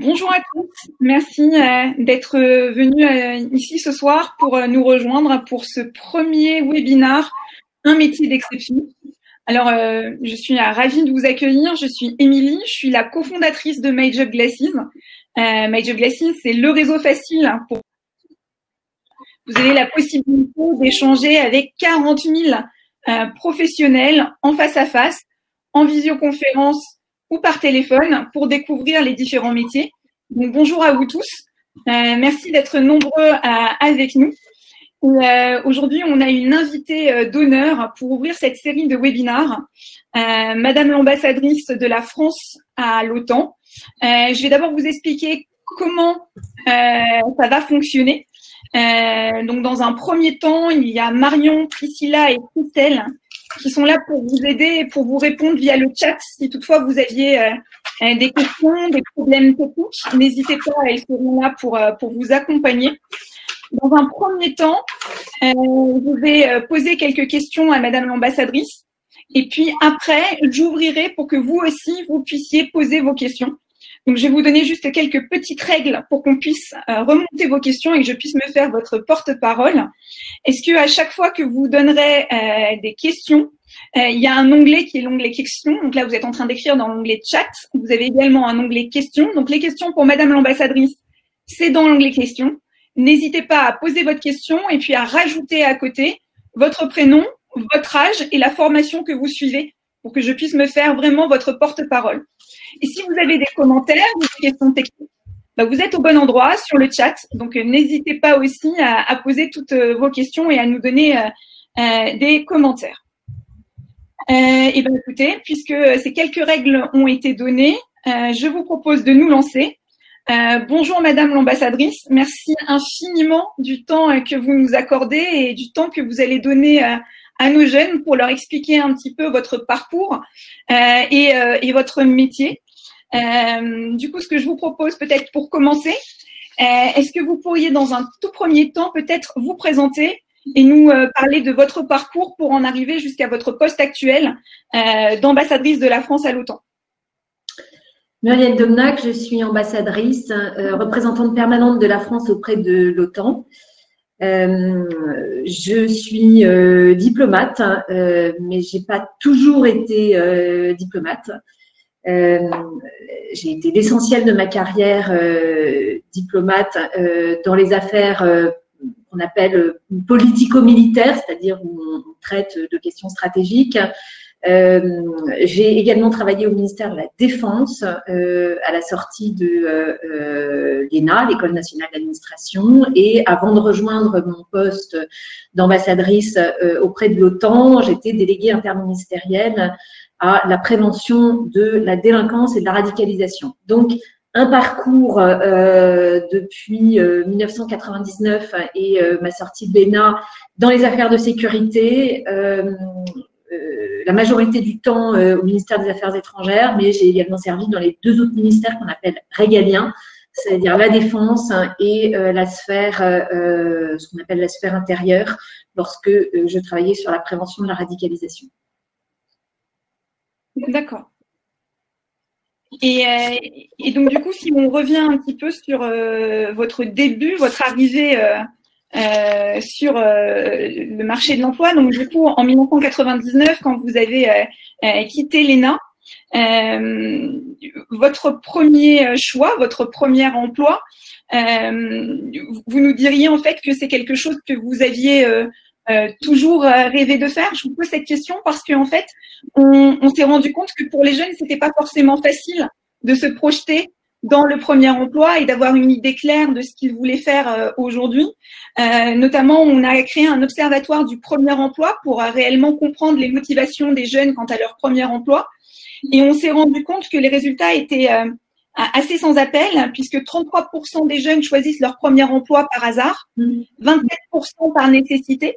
Bonjour à tous, merci euh, d'être venus euh, ici ce soir pour euh, nous rejoindre pour ce premier webinar Un métier d'exception. Alors, je suis ravie de vous accueillir. Je suis Émilie, je suis la cofondatrice de MyJob Glasses. MyJob Glasses, c'est le réseau facile pour vous avez la possibilité d'échanger avec 40 000 professionnels en face à face, en visioconférence ou par téléphone pour découvrir les différents métiers. Bonjour à vous tous. Euh, merci d'être nombreux avec nous. Euh, Aujourd'hui, on a une invitée euh, d'honneur pour ouvrir cette série de webinars, euh, Madame l'ambassadrice de la France à l'OTAN. Euh, je vais d'abord vous expliquer comment ça va fonctionner. donc, dans un premier temps, il y a Marion, Priscilla et Christelle qui sont là pour vous aider et pour vous répondre via le chat. Si toutefois vous aviez euh, euh, des questions, des problèmes techniques, n'hésitez pas, elles seront là pour, euh, pour vous accompagner. Dans un premier temps, je vais poser quelques questions à Madame l'ambassadrice. Et puis après, j'ouvrirai pour que vous aussi, vous puissiez poser vos questions. Donc, je vais vous donner juste quelques petites règles pour qu'on puisse remonter vos questions et que je puisse me faire votre porte-parole. Est-ce que à chaque fois que vous donnerez euh, des questions, euh, il y a un onglet qui est l'onglet questions? Donc là, vous êtes en train d'écrire dans l'onglet chat. Vous avez également un onglet questions. Donc les questions pour Madame l'ambassadrice, c'est dans l'onglet questions. N'hésitez pas à poser votre question et puis à rajouter à côté votre prénom, votre âge et la formation que vous suivez pour que je puisse me faire vraiment votre porte-parole. Et si vous avez des commentaires ou des questions techniques, bah, vous êtes au bon endroit sur le chat. Donc, euh, n'hésitez pas aussi à, poser toutes euh, vos questions et à nous donner euh, des commentaires. et bien, écoutez, puisque ces quelques règles ont été données, je vous propose de nous lancer. bonjour Madame l'ambassadrice, merci infiniment du temps que vous nous accordez et du temps que vous allez donner à nos jeunes pour leur expliquer un petit peu votre parcours et, et, votre métier. Euh, du coup, ce que je vous propose peut-être pour commencer, euh, est-ce que vous pourriez dans un tout premier temps peut-être vous présenter et nous euh, parler de votre parcours pour en arriver jusqu'à votre poste actuel d'ambassadrice de la France à l'OTAN? Muriel Domnac, je suis ambassadrice, représentante permanente de la France auprès de l'OTAN. Je suis diplomate, mais j'ai pas toujours été diplomate. Euh, j'ai été l'essentiel de ma carrière euh, diplomate euh, dans les affaires qu'on appelle politico-militaires, c'est-à-dire où on traite de questions stratégiques. Euh, j'ai également travaillé au ministère de la Défense euh, à la sortie de euh, l'ENA, l'École nationale d'administration, et avant de rejoindre mon poste d'ambassadrice auprès de l'OTAN, j'étais déléguée interministérielle à la prévention de la délinquance et de la radicalisation. Donc, un parcours euh, depuis 1999 euh, et ma sortie de l'ENA dans les affaires de sécurité, la majorité du temps au ministère des Affaires étrangères, mais j'ai également servi dans les deux autres ministères qu'on appelle régaliens, c'est-à-dire la défense et la sphère, ce qu'on appelle la sphère intérieure, lorsque je travaillais sur la prévention de la radicalisation. D'accord. Et, euh, et, donc, du coup, si on revient un petit peu sur euh, votre début, votre arrivée euh, sur le marché de l'emploi, donc du coup, en 1999, quand vous avez quitté l'ENA, votre premier choix, votre premier emploi, vous nous diriez en fait que c'est quelque chose que vous aviez euh, toujours euh, rêvé de faire. Je vous pose cette question parce qu'en fait, on, on s'est rendu compte que pour les jeunes, c'était pas forcément facile de se projeter dans le premier emploi et d'avoir une idée claire de ce qu'ils voulaient faire euh, aujourd'hui. Euh, notamment, on a créé un observatoire du premier emploi pour réellement comprendre les motivations des jeunes quant à leur premier emploi. Et on s'est rendu compte que les résultats étaient assez sans appel, puisque 33% des jeunes choisissent leur premier emploi par hasard, 27% mmh. par nécessité,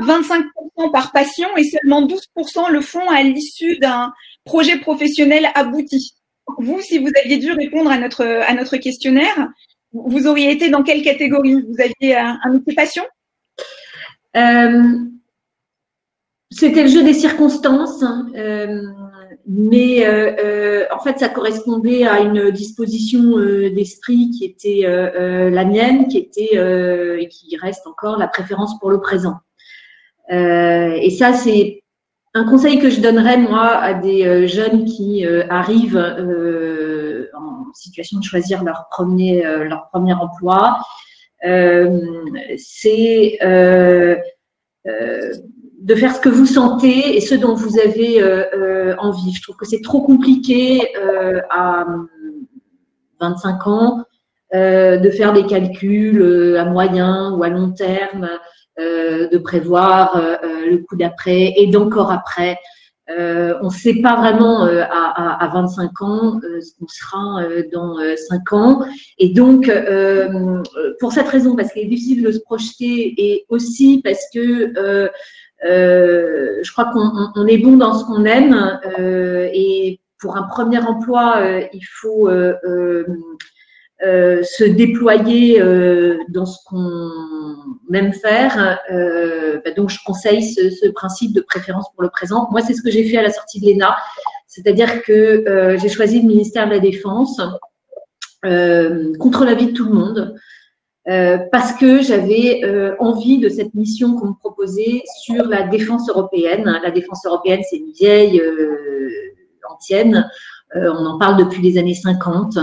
25% par passion et seulement 12% le font à l'issue d'un projet professionnel abouti. Vous, si vous aviez dû répondre à notre, à notre questionnaire, vous auriez été dans quelle catégorie? Vous aviez un, un métier passion euh, C'était le jeu des circonstances. Hein. Euh, mais en fait, ça correspondait à une disposition d'esprit qui était la mienne, qui était et qui reste encore la préférence pour le présent. et ça, c'est un conseil que je donnerais moi à des jeunes qui arrivent en situation de choisir leur premier leur premier emploi. c'est de faire ce que vous sentez et ce dont vous avez euh, euh, envie. Je trouve que c'est trop compliqué euh, à 25 ans de faire des calculs à moyen ou à long terme, de prévoir le coup d'après et d'encore après. on ne sait pas vraiment à, à, 25 ans ce qu'on sera dans 5 ans. Et donc, pour cette raison, parce qu'il est difficile de se projeter et aussi parce que euh, je crois qu'on est bon dans ce qu'on aime euh, et pour un premier emploi, euh, il faut se déployer dans ce qu'on aime faire. Bah, donc, je conseille ce, ce, principe de préférence pour le présent. Moi, c'est ce que j'ai fait à la sortie de l'ENA, c'est-à-dire que j'ai choisi le ministère de la Défense contre l'avis de tout le monde. Euh, parce que j'avais euh, envie de cette mission qu'on me proposait sur la défense européenne. La défense européenne, c'est une vieille euh, ancienne. on en parle depuis les années 50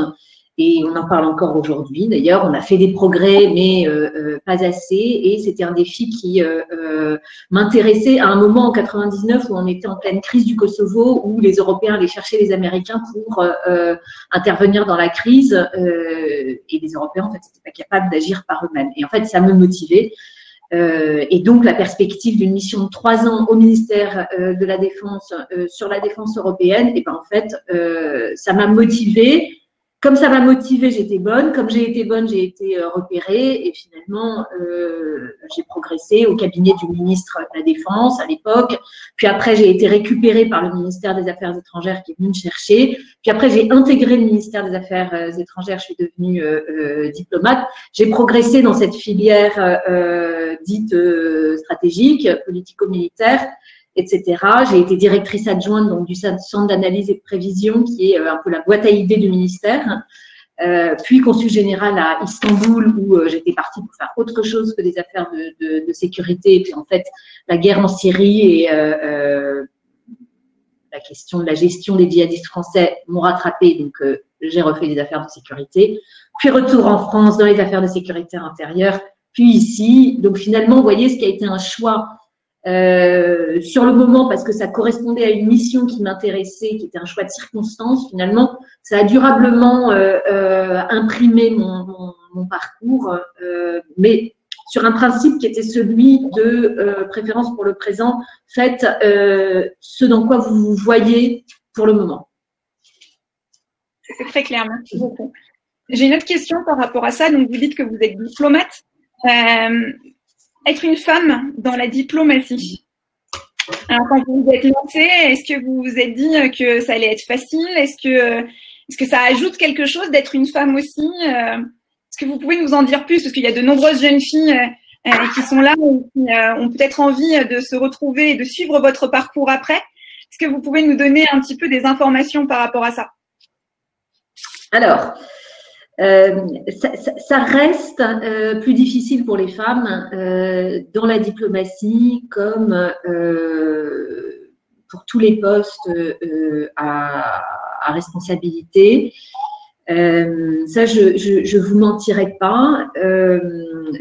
et on en parle encore aujourd'hui. D'ailleurs, on a fait des progrès, mais euh, euh, pas assez. Et c'était un défi qui euh, m'intéressait à un moment en 99 où on était en pleine crise du Kosovo, où les Européens allaient chercher les Américains pour intervenir dans la crise, et les Européens en fait n'étaient pas capables d'agir par eux-mêmes. Et en fait, ça me motivait. et donc la perspective d'une mission de trois ans au ministère de la Défense sur la défense européenne, et ben en fait, ça m'a motivée comme ça m'a motivée, j'étais bonne. Comme j'ai été bonne, j'ai été euh, repérée. Et finalement, euh, j'ai progressé au cabinet du ministre de la Défense à l'époque. Puis après, j'ai été récupérée par le ministère des Affaires étrangères qui est venu me chercher. Puis après, j'ai intégré le ministère des Affaires euh, étrangères. Je suis devenue euh, diplomate. J'ai progressé dans cette filière dite stratégique, politico-militaire etc. J'ai été directrice adjointe donc, du centre d'analyse et de prévision, qui est euh, un peu la boîte à idées du ministère. Euh, puis consul général à Istanbul, où euh, j'étais partie pour faire autre chose que des affaires de, sécurité. Et puis en fait, la guerre en Syrie et la question de la gestion des djihadistes français m'ont rattrapé. Donc j'ai refait des affaires de sécurité. Puis retour en France dans les affaires de sécurité intérieure. Puis ici. Donc finalement, vous voyez ce qui a été un choix euh, sur le moment, parce que ça correspondait à une mission qui m'intéressait, qui était un choix de circonstance, finalement, ça a durablement euh, euh, imprimé mon, mon, mon parcours, euh, mais sur un principe qui était celui de préférence pour le présent, faites ce dans quoi vous vous voyez pour le moment. C'est très clair, merci beaucoup. J'ai une autre question par rapport à ça. Donc, vous dites que vous êtes diplomate. Euh, être une femme dans la diplomatie. Alors, quand vous vous êtes lancée, est-ce que vous vous êtes dit que ça allait être facile? Est-ce que, est-ce que ça ajoute quelque chose d'être une femme aussi euh, Est-ce que vous pouvez nous en dire plus? Parce qu'il y a de nombreuses jeunes filles euh, qui sont là et qui euh, ont peut-être envie de se retrouver et de suivre votre parcours après. Est-ce que vous pouvez nous donner un petit peu des informations par rapport à ça? Alors, euh, ça, reste euh, plus difficile pour les femmes euh, dans la diplomatie comme pour tous les postes à, responsabilité. ça, je, je, vous mentirai pas.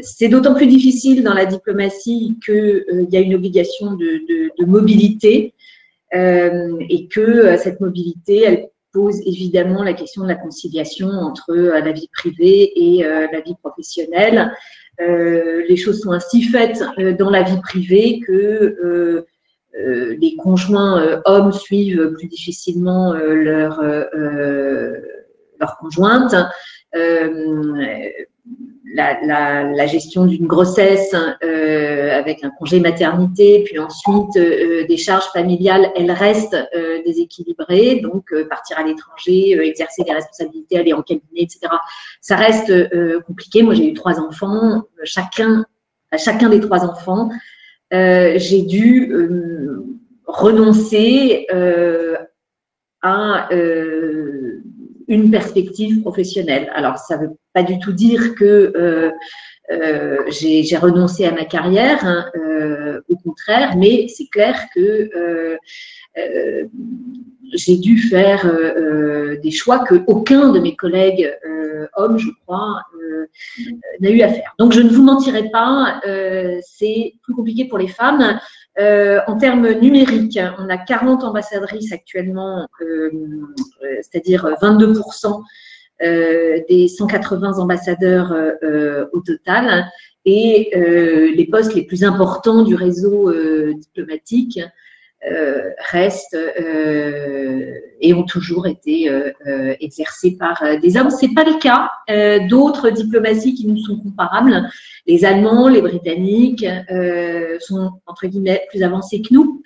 C'est d'autant plus difficile dans la diplomatie qu'il il y a une obligation de, de, de mobilité et que cette mobilité, elle pose évidemment la question de la conciliation entre euh, la vie privée et euh, la vie professionnelle. Euh, les choses sont ainsi faites dans la vie privée que les conjoints hommes suivent plus difficilement leur, leur conjointe la, la, la, gestion d'une grossesse euh, avec un congé maternité, puis ensuite euh, des charges familiales, elles restent euh, déséquilibrées. Donc partir à l'étranger, exercer des responsabilités, aller en cabinet, etc. Ça reste compliqué. Moi, j'ai eu trois enfants. Chacun, à chacun des trois enfants, j'ai dû renoncer à une perspective professionnelle. Alors, ça ne veut pas du tout dire que j'ai renoncé à ma carrière, hein, au contraire, mais c'est clair que j'ai dû faire euh, euh, des choix que aucun de mes collègues euh, hommes, je crois, n'a eu à faire. Donc je ne vous mentirai pas, c'est plus compliqué pour les femmes. en termes numériques, on a 40 ambassadrices actuellement, c'est-à-dire 22% des 180 ambassadeurs au total. Et les postes les plus importants du réseau diplomatique euh, restent euh, et ont toujours été euh, exercés par des hommes. C'est pas le cas d'autres diplomaties qui nous sont comparables. Les Allemands, les Britanniques sont entre guillemets plus avancés que nous.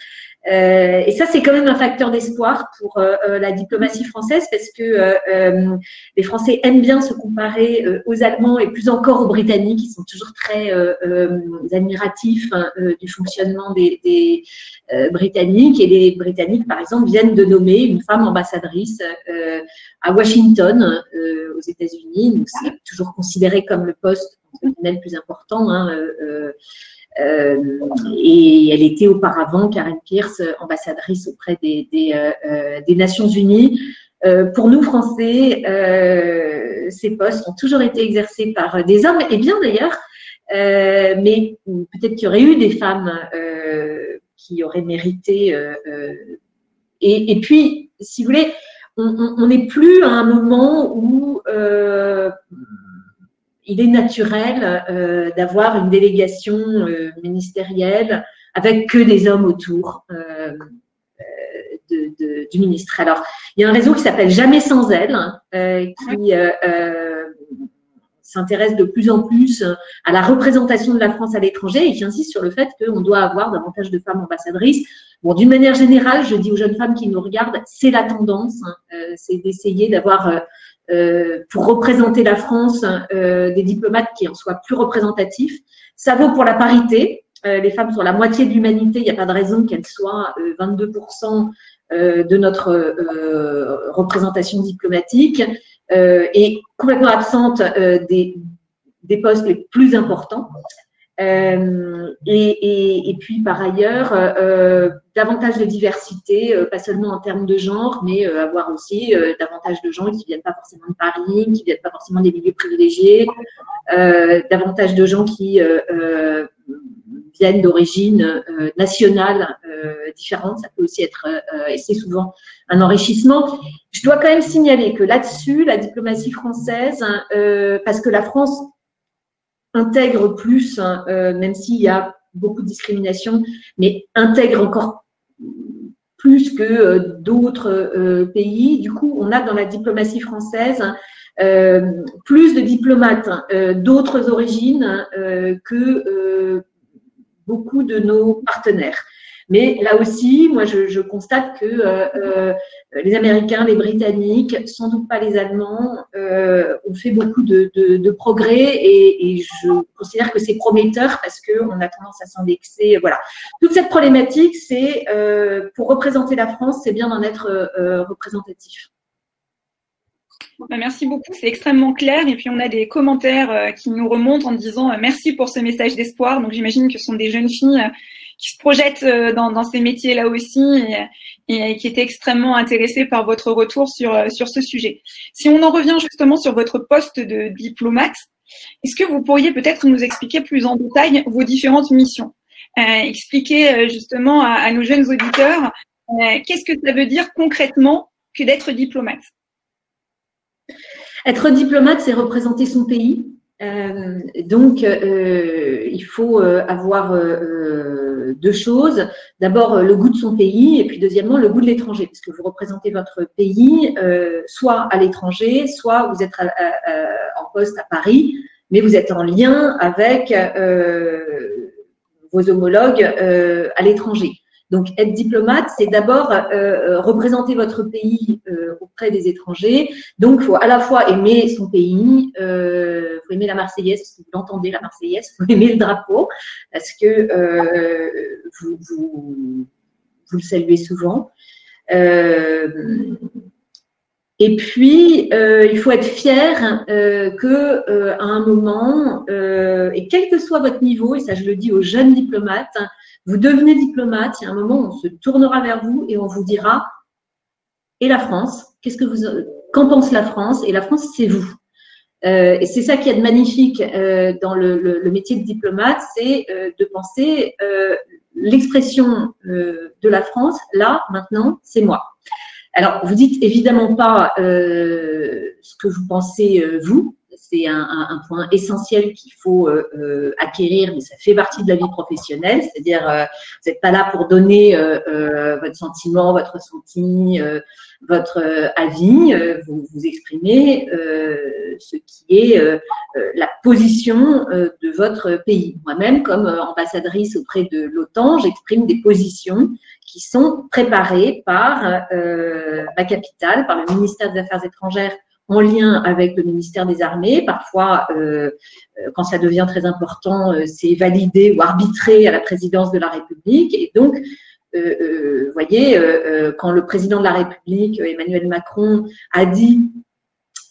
Euh, et ça, c'est quand même un facteur d'espoir pour euh, euh, la diplomatie française parce que les Français aiment bien se comparer aux Allemands et plus encore aux Britanniques, qui sont toujours très admiratifs hein, du fonctionnement des, Britanniques. Et les Britanniques, par exemple, viennent de nommer une femme ambassadrice à Washington, aux États-Unis. Donc, c'est toujours considéré comme le poste le plus important. Hein, et elle était auparavant, Karen Pierce, ambassadrice auprès des, des, euh, euh, des Nations Unies. pour nous, Français, ces postes ont toujours été exercés par des hommes, et bien d'ailleurs, mais peut-être qu'il y aurait eu des femmes qui auraient mérité. Et, et, puis, si vous voulez, on n'est plus à un moment où il est naturel euh, d'avoir une délégation euh, ministérielle avec que des hommes autour euh, de, du ministre. Alors, il y a un réseau qui s'appelle Jamais sans elle, qui s'intéresse de plus en plus à la représentation de la France à l'étranger et qui insiste sur le fait qu'on doit avoir davantage de femmes ambassadrices. Bon, d'une manière générale, je dis aux jeunes femmes qui nous regardent, c'est la tendance, hein, c'est d'essayer d'avoir pour représenter la France euh, des diplomates qui en soient plus représentatifs. Ça vaut pour la parité. Euh, les femmes sont la moitié de l'humanité. Il n'y a pas de raison qu'elles soient 22% de notre représentation diplomatique et complètement absentes des, des postes les plus importants. Euh, et, et, puis par ailleurs, euh, davantage de diversité, euh, pas seulement en termes de genre, mais avoir aussi davantage de gens qui viennent pas forcément de Paris, qui viennent pas forcément des milieux privilégiés, davantage de gens qui viennent d'origine nationale différente. Ça peut aussi être, et c'est souvent un enrichissement. Je dois quand même signaler que là-dessus, la diplomatie française, parce que la France intègre plus, hein, euh, même s'il y a beaucoup de discrimination, mais intègre encore plus que euh, d'autres euh, pays. Du coup, on a dans la diplomatie française plus de diplomates d'autres origines que beaucoup de nos partenaires. Mais là aussi, moi, je, constate que euh, euh, les Américains, les Britanniques, sans doute pas les Allemands, euh, ont fait beaucoup de, progrès et, je considère que c'est prometteur parce qu'on a tendance à s'indexer. Voilà. Toute cette problématique, c'est pour représenter la France, c'est bien d'en être représentatif. Bah, merci beaucoup, c'est extrêmement clair. Et puis on a des commentaires qui nous remontent en disant merci pour ce message d'espoir. Donc j'imagine que ce sont des jeunes filles qui se projettent euh, dans, ces métiers-là aussi et, qui étaient extrêmement intéressés par votre retour sur, euh, sur ce sujet. Si on en revient justement sur votre poste de diplomate, est-ce que vous pourriez peut-être nous expliquer plus en détail vos différentes missions euh, Expliquer justement à, nos jeunes auditeurs qu'est-ce que ça veut dire concrètement que d'être diplomate? Être diplomate, c'est représenter son pays. Donc, il faut avoir deux choses. D'abord, le goût de son pays et puis deuxièmement, le goût de l'étranger, parce que vous représentez votre pays euh, soit à l'étranger, soit vous êtes en poste à Paris, mais vous êtes en lien avec euh, vos homologues euh, à l'étranger. Donc, être diplomate, c'est d'abord euh, euh, représenter votre pays euh, auprès des étrangers. Donc, il faut à la fois aimer son pays, il euh, faut aimer la Marseillaise, parce que vous l'entendez la Marseillaise, il faut aimer le drapeau, parce que vous, vous, le saluez souvent. et puis, il faut être fier à un moment, et quel que soit votre niveau, et ça je le dis aux jeunes diplomates, vous devenez diplomate, il y a un moment où on se tournera vers vous et on vous dira et la France Qu'est-ce que vous qu'en pense la France? Et la France, c'est vous. Euh, et c'est ça qui est magnifique euh, dans le, métier de diplomate, c'est euh, de penser l'expression de la France, là, maintenant, c'est moi. Alors, vous dites évidemment pas ce que vous pensez vous, c'est un, point essentiel qu'il faut euh, euh, acquérir, mais ça fait partie de la vie professionnelle. C'est-à-dire, euh, vous n'êtes pas là pour donner votre sentiment, votre ressenti, votre avis. vous vous exprimez ce qui est la position de votre pays. Moi-même, comme ambassadrice auprès de l'OTAN, j'exprime des positions qui sont préparées par ma capitale, par le ministère des Affaires étrangères en lien avec le ministère des Armées. Parfois, euh, euh, quand ça devient très important, euh, c'est validé ou arbitré à la présidence de la République. Et donc, vous voyez, quand le président de la République, Emmanuel Macron, a dit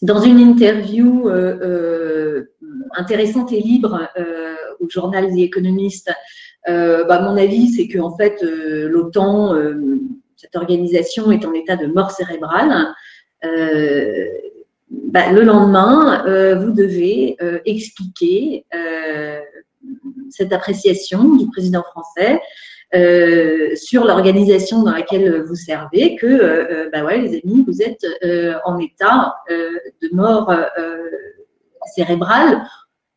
dans une interview intéressante et libre au journal The Economist, bah, mon avis, c'est que en fait, l'OTAN, cette organisation est en état de mort cérébrale. Bah, le lendemain, euh, vous devez euh, expliquer euh, cette appréciation du président français sur l'organisation dans laquelle vous servez, que bah ouais, les amis, vous êtes en état de mort cérébrale.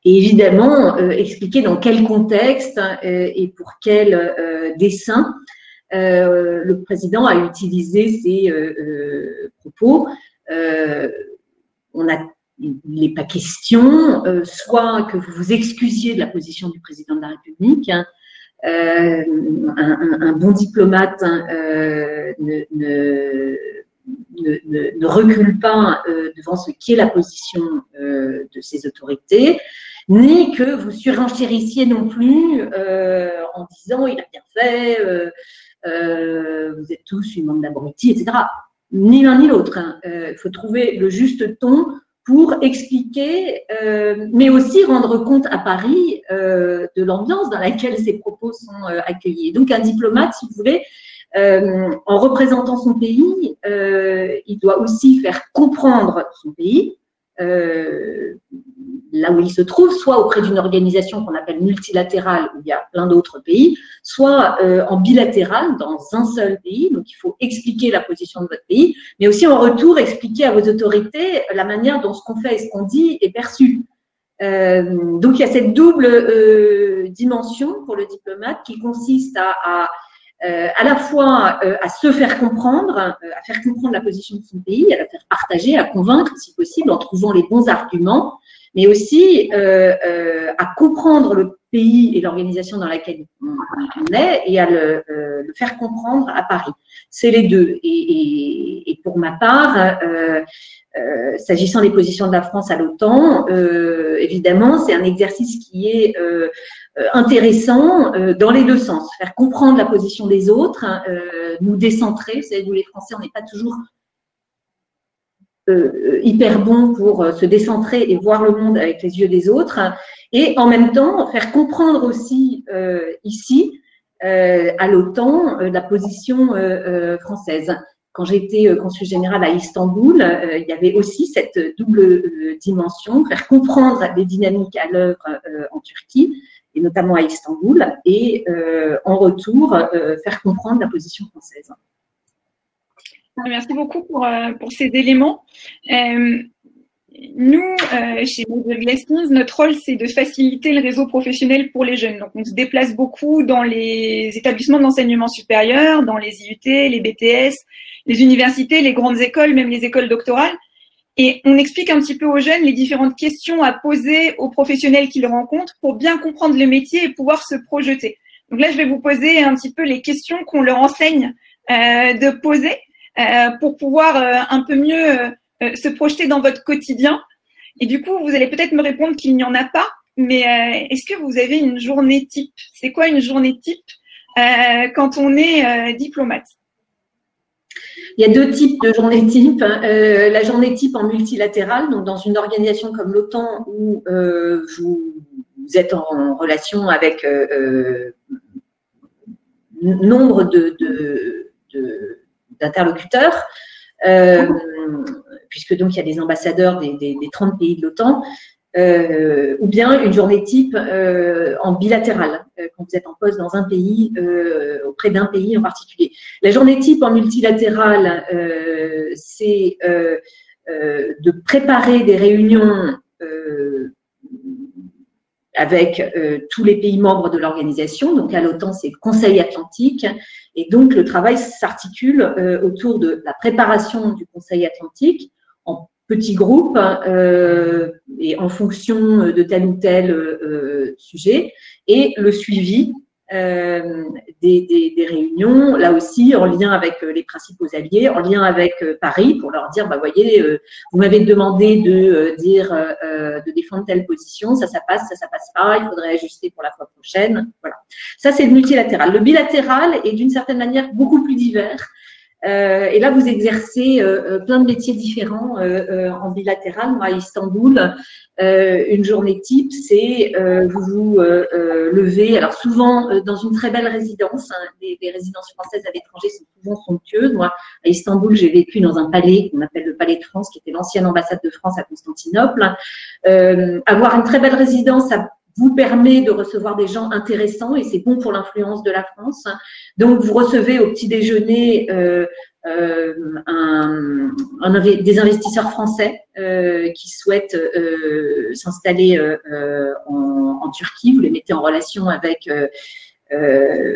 Et évidemment, expliquer dans quel contexte et pour quel dessin le président a utilisé ces propos on il n'est pas question, euh, soit que vous vous excusiez de la position du président de la République. Hein, euh, un, bon diplomate hein, euh, ne, ne, recule pas devant ce qui est la position de ses autorités, ni que vous surenchérissiez non plus en disant il a bien fait, vous êtes tous une bande d'abrutis, etc ni l'un ni l'autre. Hein. Euh, il faut trouver le juste ton pour expliquer, euh, mais aussi rendre compte à Paris euh, de l'ambiance dans laquelle ces propos sont accueillis. Donc un diplomate, si vous voulez, en représentant son pays, il doit aussi faire comprendre son pays, là où il se trouve, soit auprès d'une organisation qu'on appelle multilatérale, où il y a plein d'autres pays, soit euh, en bilatéral, dans un seul pays. Donc, il faut expliquer la position de votre pays, mais aussi en retour expliquer à vos autorités la manière dont ce qu'on fait et ce qu'on dit est perçu. Euh, donc, il y a cette double euh, dimension pour le diplomate qui consiste à, à euh, à la fois euh, à se faire comprendre, euh, à faire comprendre la position de son pays, à la faire partager, à convaincre si possible en trouvant les bons arguments, mais aussi à comprendre le pays et l'organisation dans laquelle on est et à le, le faire comprendre à Paris. C'est les deux. Et, pour ma part, euh, s'agissant des positions de la France à l'OTAN, euh, évidemment, c'est un exercice qui est euh, intéressant dans les deux sens. Faire comprendre la position des autres, hein, nous décentrer. Vous savez, nous les Français, on n'est pas toujours hyper bons pour se décentrer et voir le monde avec les yeux des autres. et en même temps, faire comprendre aussi ici, à l'OTAN, la position française quand j'étais euh, consul général à Istanbul, euh, il y avait aussi cette double euh, dimension, faire comprendre les dynamiques à l'œuvre en Turquie, et notamment à Istanbul, et en retour, faire comprendre la position française. Merci beaucoup pour ces éléments. Nous, chez Model Lessons, notre rôle, c'est de faciliter le réseau professionnel pour les jeunes. Donc, on se déplace beaucoup dans les établissements d'enseignement supérieur, dans les IUT, les BTS, les universités, les grandes écoles, même les écoles doctorales. Et on explique un petit peu aux jeunes les différentes questions à poser aux professionnels qu'ils rencontrent pour bien comprendre le métier et pouvoir se projeter. Donc là, je vais vous poser un petit peu les questions qu'on leur enseigne euh, de poser euh, pour pouvoir euh, un peu mieux euh, se projeter dans votre quotidien. Et du coup, vous allez peut-être me répondre qu'il n'y en a pas, mais euh, est-ce que vous avez une journée type? C'est quoi une journée type quand on est diplomate? Il y a deux types de journées type. Euh, la journée type en multilatéral, donc dans une organisation comme l'OTAN où euh, vous, êtes en relation avec euh, nombre de, d'interlocuteurs, puisque donc il y a des ambassadeurs des, des 30 pays de l'OTAN, euh, ou bien une journée type euh, en bilatéral, euh, quand vous êtes en poste dans un pays, auprès d'un pays en particulier. La journée type en multilatéral, c'est de préparer des réunions avec tous les pays membres de l'organisation. Donc à l'OTAN, c'est le Conseil Atlantique. Et donc le travail s'articule autour de la préparation du Conseil Atlantique petits groupes euh, et en fonction de tel ou tel euh, sujet, et le suivi euh, des, des, réunions, là aussi en lien avec les principaux alliés, en lien avec Paris, pour leur dire, bah voyez, vous m'avez demandé de dire, de défendre telle position, ça, ça passe, ça, ça passe pas, il faudrait ajuster pour la fois prochaine, voilà. Ça, c'est le multilatéral. Le bilatéral est d'une certaine manière beaucoup plus divers. Euh, et là, vous exercez euh, euh, plein de métiers différents en bilatéral. Moi, à Istanbul, une journée type, c'est vous vous levez. Alors souvent dans une très belle résidence. Hein, les, résidences françaises à l'étranger sont souvent somptueuses. Moi, à Istanbul, j'ai vécu dans un palais qu'on appelle le Palais de France, qui était l'ancienne ambassade de France à Constantinople. avoir une très belle résidence, ça vous permet de recevoir des gens intéressants et c'est bon pour l'influence de la France. Donc, vous recevez au petit déjeuner euh, euh, un, un, des investisseurs français euh, qui souhaitent euh, s'installer euh, en, en, Turquie. Vous les mettez en relation avec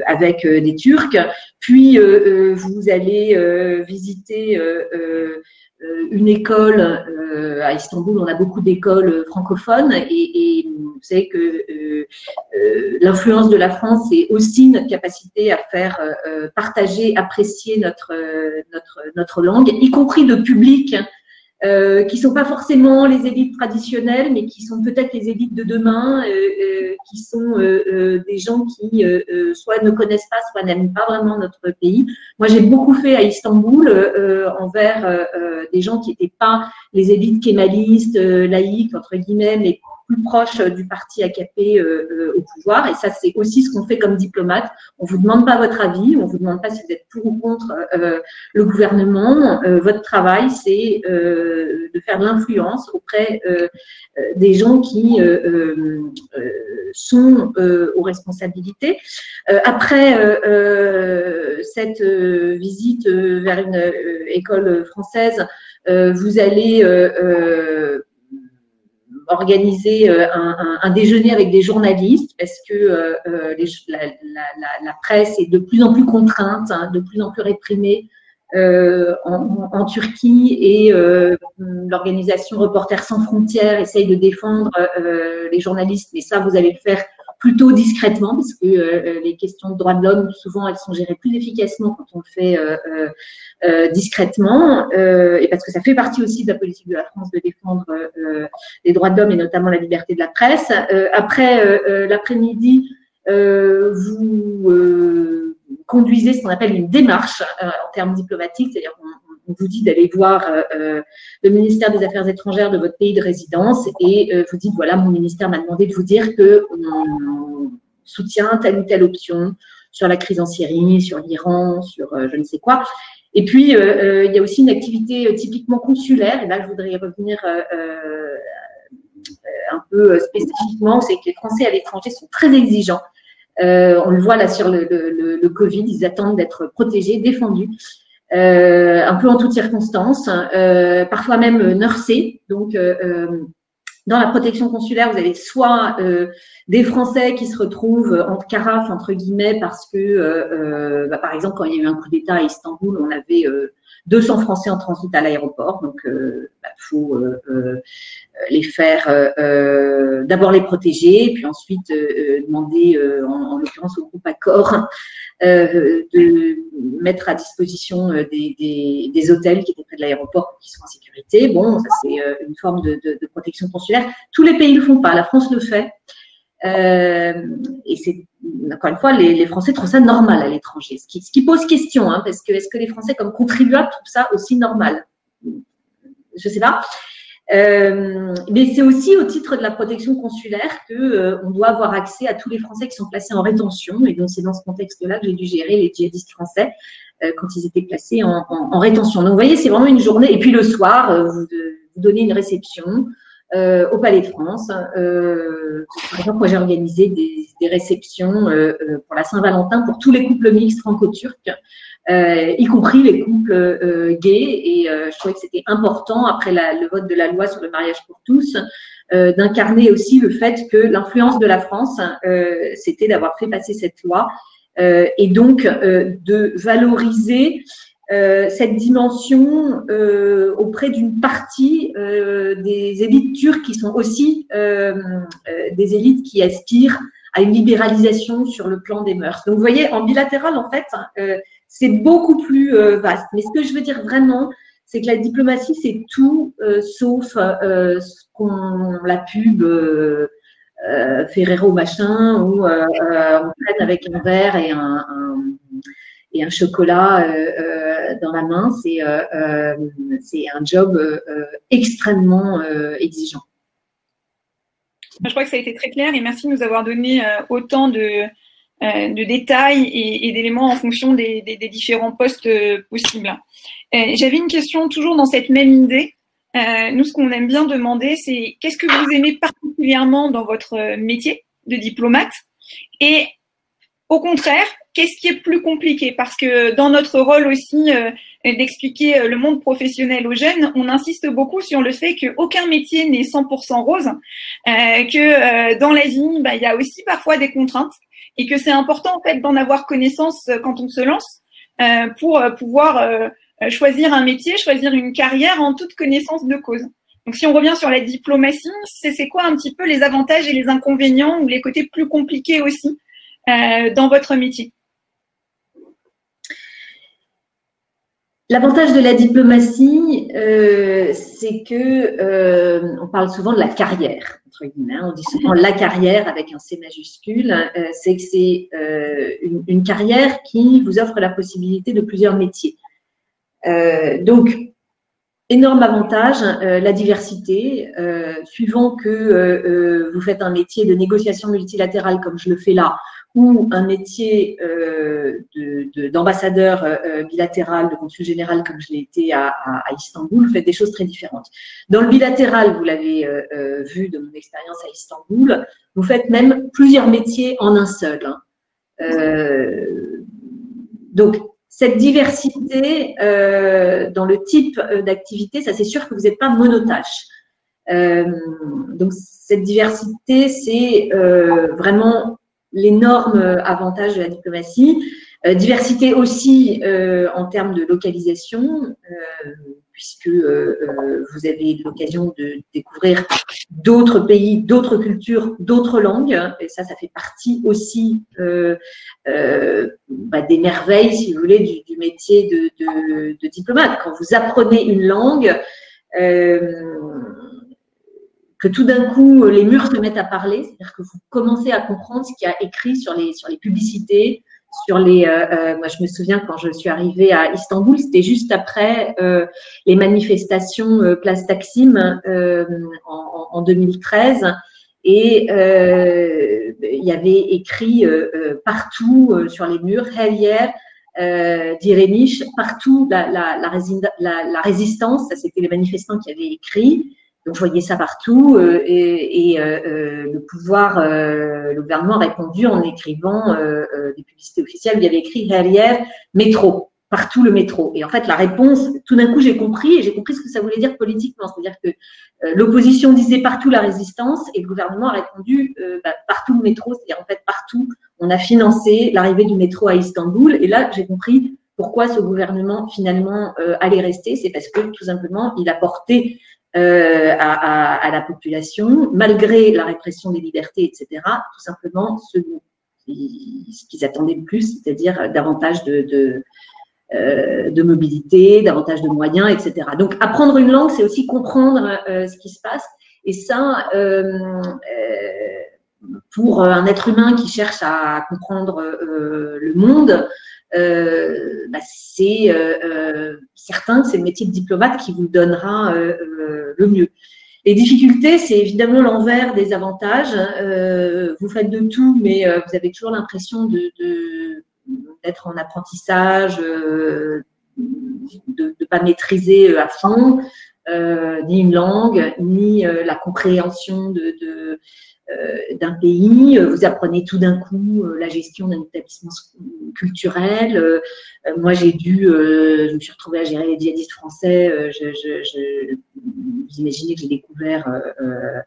avec des Turcs. Puis, vous allez visiter euh, une école euh, à Istanbul, on a beaucoup d'écoles francophones et, et, vous savez que euh, euh l'influence de la France est aussi notre capacité à faire partager, apprécier notre notre notre langue, y compris de public euh, qui sont pas forcément les élites traditionnelles, mais qui sont peut-être les élites de demain, euh, euh qui sont euh, euh, des gens qui soit ne connaissent pas, soit n'aiment pas vraiment notre pays. Moi, j'ai beaucoup fait à Istanbul envers des gens qui n'étaient pas les élites kémalistes, laïques entre guillemets, mais plus proche euh, du parti AKP euh, euh, au pouvoir. Et ça, c'est aussi ce qu'on fait comme diplomate. On vous demande pas votre avis, on vous demande pas si vous êtes pour ou contre le gouvernement. votre travail, c'est de faire de l'influence auprès des gens qui sont aux responsabilités. après cette visite vers une école française, vous allez organiser euh, un, un, déjeuner avec des journalistes parce que euh, euh, la, presse est de plus en plus contrainte, hein, de plus en plus réprimée en, Turquie et l'organisation Reporters sans frontières essaye de défendre les journalistes, mais ça vous allez le faire plutôt discrètement, parce que euh, les questions de droits de l'homme, souvent, elles sont gérées plus efficacement quand on le fait euh, euh, discrètement, et parce que ça fait partie aussi de la politique de la France de défendre les droits de l'homme et notamment la liberté de la presse. après l'après-midi, vous conduisez ce qu'on appelle une démarche en termes diplomatiques, c'est-à-dire qu'on on vous dit d'aller voir euh, euh, le ministère des Affaires étrangères de votre pays de résidence et euh, vous dites voilà, mon ministère m'a demandé de vous dire que on soutient telle ou telle option sur la crise en Syrie, sur l'Iran, sur je ne sais quoi. Et puis, il y a aussi une activité typiquement consulaire, et là, je voudrais revenir un peu spécifiquement, c'est que les Français à l'étranger sont très exigeants. on le voit là sur le Covid, ils attendent d'être protégés, défendus. Euh, un peu en toutes circonstances, euh, parfois même nursés. Donc, euh, dans la protection consulaire, vous avez soit des Français qui se retrouvent entre carafes entre guillemets parce que, bah, par exemple, quand il y a eu un coup d'État à Istanbul, on avait 200 Français en transit à l'aéroport, donc il bah, faut les faire d'abord les protéger, puis ensuite demander, en, en l'occurrence au groupe Accord, euh, de mettre à disposition euh, des, des, des, hôtels qui étaient près de l'aéroport qu'ils soient en sécurité. Bon, ça c'est euh, une forme de, de, de, protection consulaire. Tous les pays le font pas. La France le fait. et c'est encore une fois, les, Français trouvent ça normal à l'étranger, ce qui, ce qui, pose question, hein, parce que est-ce que les Français, comme contribuables, trouvent ça aussi normal? Je ne sais pas. Euh, mais c'est aussi au titre de la protection consulaire que euh, on doit avoir accès à tous les Français qui sont placés en rétention. Et donc c'est dans ce contexte-là que j'ai dû gérer les djihadistes français euh, quand ils étaient placés en, en, en, rétention. Donc vous voyez, c'est vraiment une journée. Et puis le soir, euh, vous, vous, donnez une réception. Au Palais de France. par exemple, moi j'ai organisé des, des réceptions pour la Saint-Valentin pour tous les couples mixtes franco-turcs euh, y compris les couples euh, gays. Et euh, je trouvais que c'était important, après la, le vote de la loi sur le mariage pour tous, euh, d'incarner aussi le fait que l'influence de la France, c'était d'avoir fait passer cette loi et donc de valoriser cette dimension auprès d'une partie des élites turques qui sont aussi des élites qui aspirent à une libéralisation sur le plan des mœurs. Donc vous voyez, en bilatéral, en fait, c'est beaucoup plus euh, vaste. Mais ce que je veux dire vraiment, c'est que la diplomatie, c'est tout euh, sauf euh, ce qu'on la pub Ferrero machin où on traîne avec un verre et un, et un chocolat dans la main. C'est c'est un job extrêmement exigeant. Je crois que ça a été très clair et merci de nous avoir donné autant de, euh, de détails et, d'éléments en fonction des, des, différents postes euh, possibles. Euh, J'avais une question toujours dans cette même idée. Euh, nous, ce qu'on aime bien demander, c'est qu'est-ce que vous aimez particulièrement dans votre métier de diplomate? Et au contraire, qu'est-ce qui est plus compliqué? Parce que dans notre rôle aussi euh, d'expliquer le monde professionnel aux jeunes, on insiste beaucoup sur le fait qu'aucun métier n'est 100% rose, euh, que dans la vie, bah, il y a aussi parfois des contraintes et que c'est important en fait d'en avoir connaissance euh, quand on se lance euh, pour euh, pouvoir choisir un métier, choisir une carrière en toute connaissance de cause. Donc si on revient sur la diplomatie, c'est quoi un petit peu les avantages et les inconvénients ou les côtés plus compliqués aussi dans votre métier? L'avantage de la diplomatie, euh, c'est que euh, on parle souvent de la carrière. Entre guillemets. On dit souvent la carrière avec un C majuscule. Euh, c'est que c'est euh, une, une, carrière qui vous offre la possibilité de plusieurs métiers. Euh, donc, énorme avantage, la diversité. suivant que vous faites un métier de négociation multilatérale comme je le fais là, ou un métier euh, d'ambassadeur de, euh, bilatéral, de consul général, comme je l'ai été à, à, Istanbul, vous faites des choses très différentes. Dans le bilatéral, vous l'avez euh, euh vu de mon expérience à Istanbul, vous faites même plusieurs métiers en un seul. Hein. Euh, donc, cette diversité euh, dans le type d'activité, ça c'est sûr que vous n'êtes pas monotache. donc, cette diversité, c'est vraiment l'énorme euh, avantage de la diplomatie. Euh, diversité aussi euh, en termes de localisation, puisque vous avez l'occasion de découvrir d'autres pays, d'autres cultures, d'autres langues. Et ça, ça fait partie aussi bah, des merveilles, si vous voulez, du, du métier de, de, de, diplomate. Quand vous apprenez une langue, que tout d'un coup les murs se mettent à parler, c'est-à-dire que vous commencez à comprendre ce qu'il y a écrit sur les sur les publicités, sur les. Euh, euh moi, je me souviens quand je suis arrivée à Istanbul, c'était juste après euh, les manifestations euh, Place Taksim euh, en, en, 2013, et il y avait écrit partout sur les murs Hellier. Euh, partout la, la, la, la, la résistance, ça c'était les manifestants qui avaient écrit, donc, je voyais ça partout euh, et, euh, euh, le pouvoir, le gouvernement a répondu en écrivant des publicités officielles. Il y avait écrit derrière métro, partout le métro. Et en fait, la réponse, tout d'un coup, j'ai compris et j'ai compris ce que ça voulait dire politiquement. C'est-à-dire que l'opposition disait partout la résistance et le gouvernement a répondu bah, partout le métro. C'est-à-dire en fait partout, on a financé l'arrivée du métro à Istanbul. Et là, j'ai compris pourquoi ce gouvernement finalement allait rester. C'est parce que tout simplement, il a porté euh, à, à, à, la population, malgré la répression des libertés, etc., tout simplement ce, ce qu'ils attendaient le plus, c'est-à-dire davantage de, de, euh, de, mobilité, davantage de moyens, etc. Donc apprendre une langue, c'est aussi comprendre euh, ce qui se passe. Et ça, euh, euh, pour un être humain qui cherche à comprendre le monde, bah, c'est certain que c'est le métier de diplomate qui vous donnera le mieux. Les difficultés, c'est évidemment l'envers des avantages. Euh, vous faites de tout, mais euh, vous avez toujours l'impression de, d'être en apprentissage, euh, de ne pas maîtriser à fond ni une langue, ni la compréhension de, d'un pays. Vous apprenez tout d'un coup la gestion d'un établissement culturel. moi, j'ai dû, je me suis retrouvée à gérer les djihadistes français. Vous imaginez que j'ai découvert euh, euh,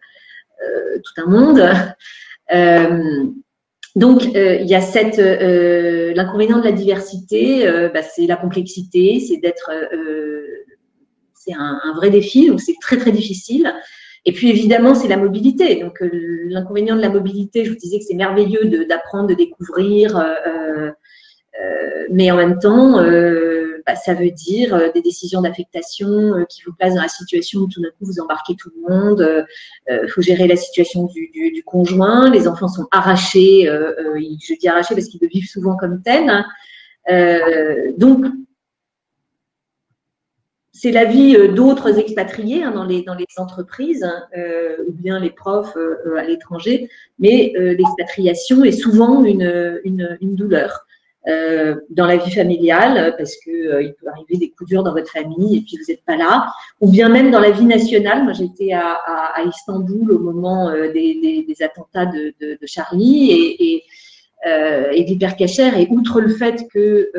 euh, tout un monde. donc, il y a cette l'inconvénient de la diversité, bah, c'est la complexité, c'est d'être, c'est un, vrai défi, donc c'est très très difficile. Et puis évidemment, c'est la mobilité. Donc l'inconvénient de la mobilité, je vous disais que c'est merveilleux d'apprendre, de, découvrir, euh, euh, mais en même temps, euh, bah, ça veut dire euh, des décisions d'affectation qui vous placent dans la situation où tout d'un coup vous embarquez tout le monde. Il faut gérer la situation du, conjoint. Les enfants sont arrachés. je dis arrachés parce qu'ils le vivent souvent comme tel. Hein. donc c'est la vie d'autres expatriés hein, dans, les, entreprises hein, ou bien les profs à l'étranger, mais l'expatriation est souvent une douleur. Euh, dans la vie familiale, parce que euh, il peut arriver des coups durs dans votre famille et puis vous n'êtes pas là, ou bien même dans la vie nationale. Moi, j'étais à, à, à, Istanbul au moment euh, des, des, des, attentats de, de, de Charlie et, et, euh, et d'hypercacher. Et outre le fait que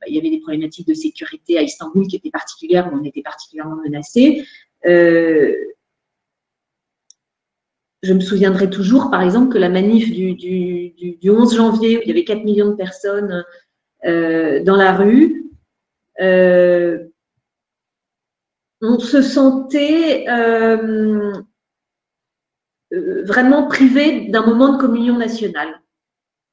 bah, il y avait des problématiques de sécurité à Istanbul qui étaient particulières, où on était particulièrement menacés. Euh, je me souviendrai toujours, par exemple, que la manif du, du, 11 janvier, où il y avait 4 millions de personnes euh, dans la rue, euh, on se sentait euh, vraiment privé d'un moment de communion nationale.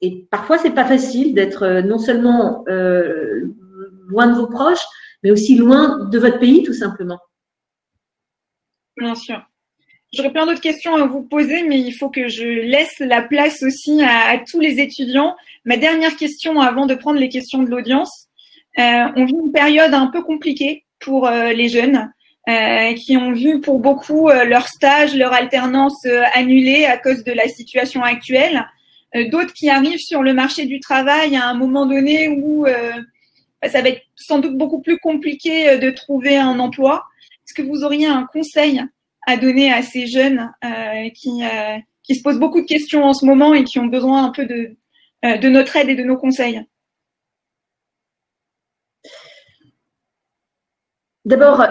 Et parfois, c'est pas facile d'être non seulement loin de vos proches, mais aussi loin de votre pays, tout simplement. Bien sûr. J'aurais plein d'autres questions à vous poser, mais il faut que je laisse la place aussi à, tous les étudiants. Ma dernière question avant de prendre les questions de l'audience. Euh, on vit une période un peu compliquée pour euh, les jeunes euh, qui ont vu pour beaucoup euh, leur stage, leur alternance euh, annulée à cause de la situation actuelle. D'autres qui arrivent sur le marché du travail à un moment donné où bah, ça va être sans doute beaucoup plus compliqué de trouver un emploi. Est-ce que vous auriez un conseil à donner à ces jeunes euh, qui, euh, qui se posent beaucoup de questions en ce moment et qui ont besoin un peu de, euh, de notre aide et de nos conseils D'abord,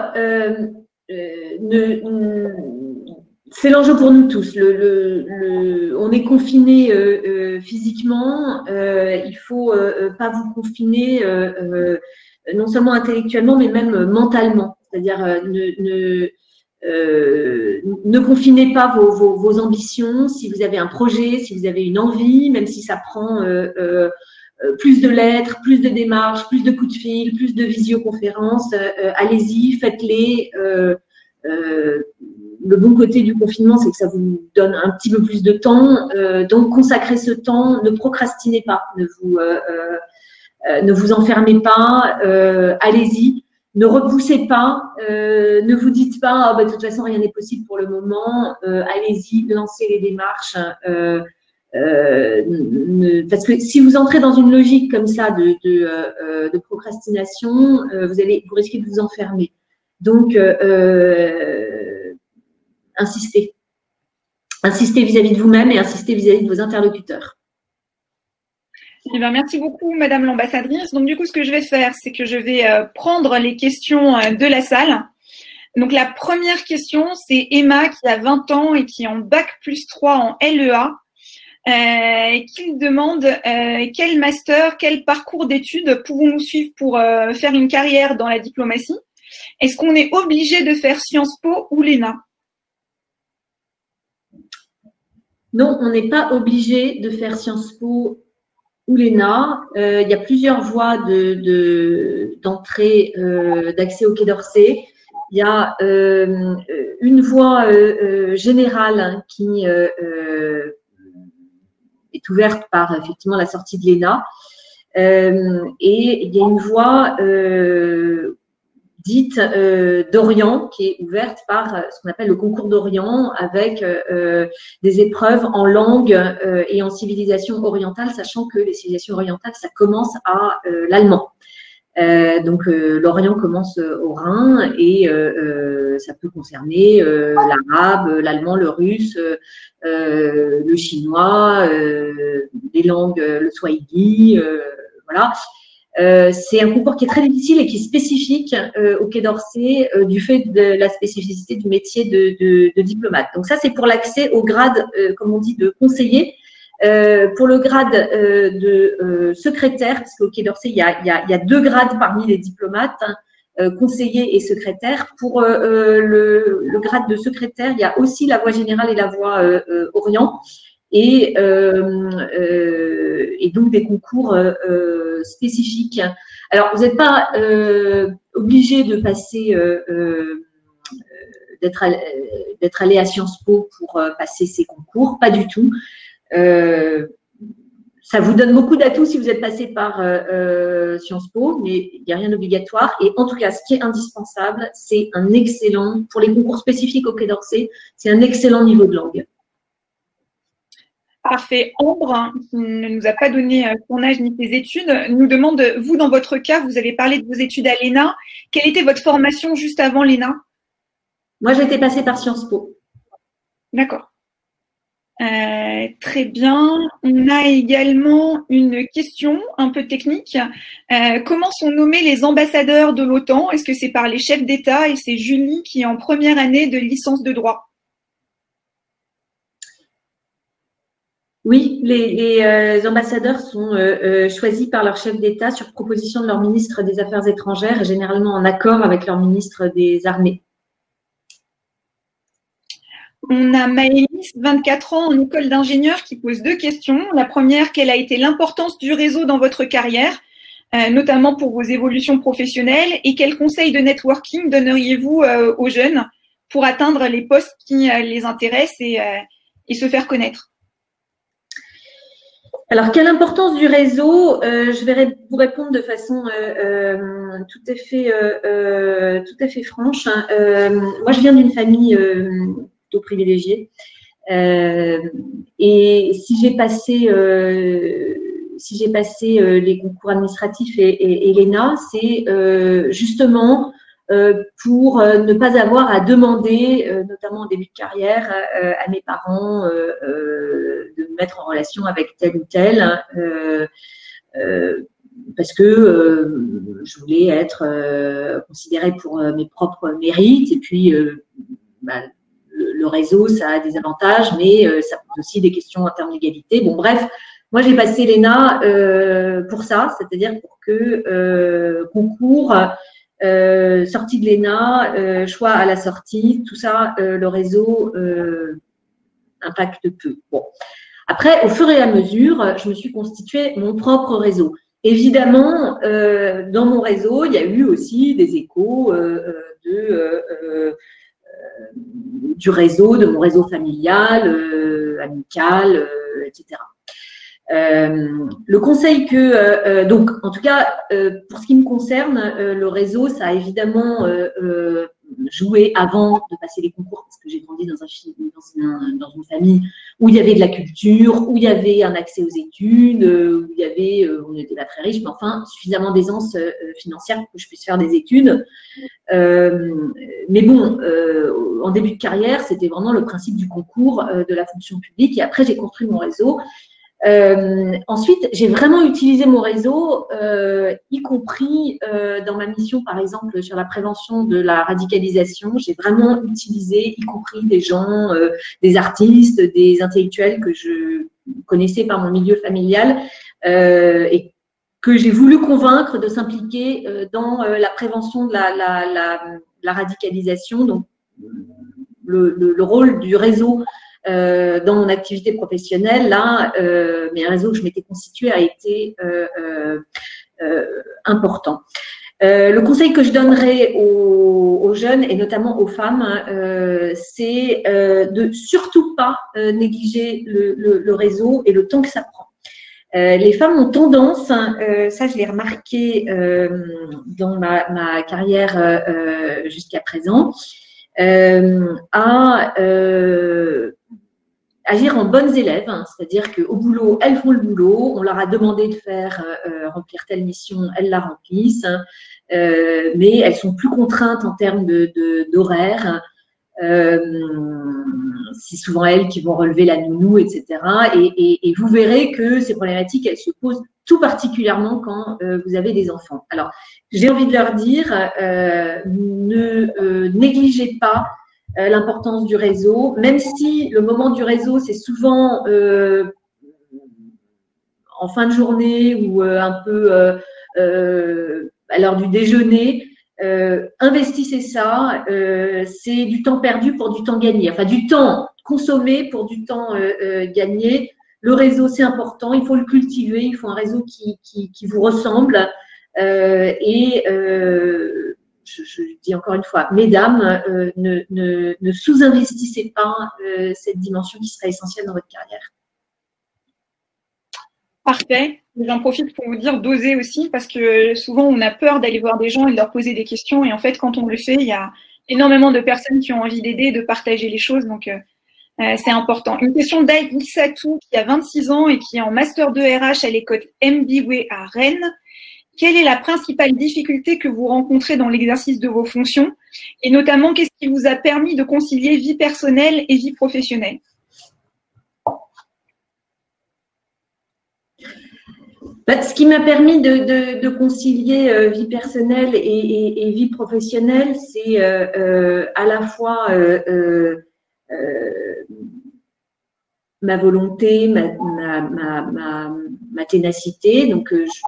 c'est l'enjeu pour nous tous. On est confiné physiquement, il faut pas vous confiner non seulement intellectuellement, mais même mentalement. C'est-à-dire ne, euh, ne confinez pas vos, vos, vos, ambitions. Si vous avez un projet, si vous avez une envie, même si ça prend euh, euh, plus de lettres, plus de démarches, plus de coups de fil, plus de visioconférences, allez-y, faites-les. le bon côté du confinement, c'est que ça vous donne un petit peu plus de temps. donc, consacrez ce temps. Ne procrastinez pas. Ne vous, ne vous enfermez pas. allez-y ne repoussez pas, euh, ne vous dites pas oh, bah, de toute façon rien n'est possible pour le moment, euh, allez-y, lancez les démarches. Euh, parce que si vous entrez dans une logique comme ça de, procrastination, vous allez vous risquez de vous enfermer. Donc insistez, insistez vis-à-vis -vis de vous-même et insistez vis à -vis de vos interlocuteurs. Eh ben, merci beaucoup, Madame l'ambassadrice. Donc, du coup, ce que je vais faire, c'est que je vais euh, prendre les questions euh, de la salle. Donc, la première question, c'est Emma qui a 20 ans et qui est en bac plus 3 en LEA. Euh, qui demande quel master, quel parcours d'études pouvons-nous suivre pour faire une carrière dans la diplomatie? Est-ce qu'on est obligé de faire Sciences Po ou l'ENA? Non, on n'est pas obligé de faire Sciences Po ou l'ENA. Euh, il y a plusieurs voies d'entrée, de, euh, d'accès au Quai d'Orsay. il y a une voie générale qui est ouverte par effectivement la sortie de l'ENA. et il y a une voie dite euh, d'Orient, qui est ouverte par euh, ce qu'on appelle le concours d'Orient, avec euh, des épreuves en langue et en civilisation orientale, sachant que les civilisations orientales, ça commence à l'allemand. donc l'Orient commence au Rhin et ça peut concerner l'arabe, l'allemand, le russe, le chinois, les langues, le swahili, voilà. Euh, c'est un concours qui est très difficile et qui est spécifique euh, au Quai d'Orsay euh, du fait de la spécificité du métier de, de, de diplomate. Donc ça, c'est pour l'accès au grade, comme on dit, de conseiller. pour le grade de secrétaire, parce qu'au Quai d'Orsay, il y a, deux grades parmi les diplomates, hein, conseiller et secrétaire. Pour le, le, grade de secrétaire, il y a aussi la voie générale et la voie Orient et, euh, euh, et donc des concours euh, spécifiques. Alors, vous n'êtes pas obligé de passer d'être allé à Sciences Po pour passer ces concours, pas du tout. ça vous donne beaucoup d'atouts si vous êtes passé par Sciences Po, mais il n'y a rien d'obligatoire. Et en tout cas, ce qui est indispensable, c'est un excellent, pour les concours spécifiques au Quai d'Orsay, c'est un excellent niveau de langue. Parfait. Ambre, qui ne nous a pas donné euh, son âge ni ses études, nous demande, vous, dans votre cas, vous avez parlé de vos études à l'ENA. Quelle était votre formation juste avant l'ENA? Moi, j'étais passée par Sciences Po. D'accord. Euh, très bien. On a également une question un peu technique. Euh, comment sont nommés les ambassadeurs de l'OTAN? Est-ce que c'est par les chefs d'État Et c'est Julie qui est en première année de licence de droit? Oui, les, euh, ambassadeurs sont euh, euh, choisis par leur chef d'État sur proposition de leur ministre des Affaires étrangères et généralement en accord avec leur ministre des Armées. On a Maëlys, 24 ans, en école d'ingénieur, qui pose deux questions. La première, quelle a été l'importance du réseau dans votre carrière, notamment pour vos évolutions professionnelles, et quels conseils de networking donneriez-vous aux jeunes pour atteindre les postes qui les intéressent et se faire connaître? Alors, quelle importance du réseau euh, Je vais vous répondre de façon euh, euh, tout, à fait, tout à fait franche. Hein. moi, je viens d'une famille plutôt privilégiée. et si j'ai passé, si j'ai passé les concours administratifs et, et l'ENA, c'est justement pour ne pas avoir à demander, notamment en début de carrière, à mes parents de me mettre en relation avec tel ou tel, parce que je voulais être considérée pour mes propres mérites. Et puis, bah, le, réseau, ça a des avantages, mais ça pose aussi des questions en termes d'égalité. Bon, bref, moi, j'ai passé l'ENA pour ça, c'est-à-dire pour que concours euh, sortie de l'ENA, euh, choix à la sortie, tout ça, euh, le réseau impacte peu. Bon. Après, au fur et à mesure, je me suis constitué mon propre réseau. Évidemment, dans mon réseau, il y a eu aussi des échos de, du réseau, de mon réseau familial, amical, etc. Euh, le conseil que, euh, euh, donc, en tout cas, pour ce qui me concerne, le réseau, ça a évidemment joué avant de passer les concours, parce que j'ai grandi dans, un, dans, une famille où il y avait de la culture, où il y avait un accès aux études, où il y avait, on n'était pas très riche, mais enfin, suffisamment d'aisance financière pour que je puisse faire des études. mais bon, en début de carrière, c'était vraiment le principe du concours de la fonction publique. Et après, j'ai construit mon réseau. Euh, ensuite, j'ai vraiment utilisé mon réseau, euh, y compris euh, dans ma mission, par exemple, sur la prévention de la radicalisation. J'ai vraiment utilisé, y compris des gens, des artistes, des intellectuels que je connaissais par mon milieu familial et que j'ai voulu convaincre de s'impliquer dans la prévention de la, la, la, la radicalisation. Donc, le, le, le, rôle du réseau euh, dans mon activité professionnelle, là, euh, mais un réseau que je m'étais constitué a été euh, euh, euh important. le conseil que je donnerais aux, jeunes et notamment aux femmes, c'est de surtout pas négliger le, réseau et le temps que ça prend. les femmes ont tendance, hein, ça je l'ai remarqué dans ma, ma carrière jusqu'à présent, à agir en bonnes élèves, hein, c'est-à-dire qu'au boulot, elles font le boulot, on leur a demandé de faire euh, euh, remplir telle mission, elles la remplissent, hein, euh, mais elles sont plus contraintes en termes de d'horaire. c'est souvent elles qui vont relever la nounou, etc. Et, et, vous verrez que ces problématiques, elles se posent tout particulièrement quand vous avez des enfants. Alors, j'ai envie de leur dire, ne négligez pas euh, l'importance du réseau, même si le moment du réseau, c'est souvent euh, en fin de journée ou euh, un peu à l'heure du déjeuner. investissez ça, c'est du temps perdu pour du temps gagné, enfin du temps consommé pour du temps gagné. Le réseau, c'est important, il faut le cultiver, il faut un réseau qui, qui, vous ressemble. et je, dis encore une fois, mesdames, euh, ne, sous-investissez pas euh, cette dimension qui serait essentielle dans votre carrière. Parfait. J'en profite pour vous dire d'oser aussi parce que souvent on a peur d'aller voir des gens et de leur poser des questions et en fait quand on le fait, il y a énormément de personnes qui ont envie d'aider, de partager les choses donc euh, c'est important. Une question d'Aïssatou qui a 26 ans et qui est en master 2 RH à l'école MBW à Rennes. Quelle est la principale difficulté que vous rencontrez dans l'exercice de vos fonctions? Et notamment qu'est-ce qui vous a permis de concilier vie personnelle et vie professionnelle? Bah, ce qui m'a permis de, concilier euh, vie personnelle et, vie professionnelle, c'est euh, à la fois ma volonté, ma, ténacité. Donc, je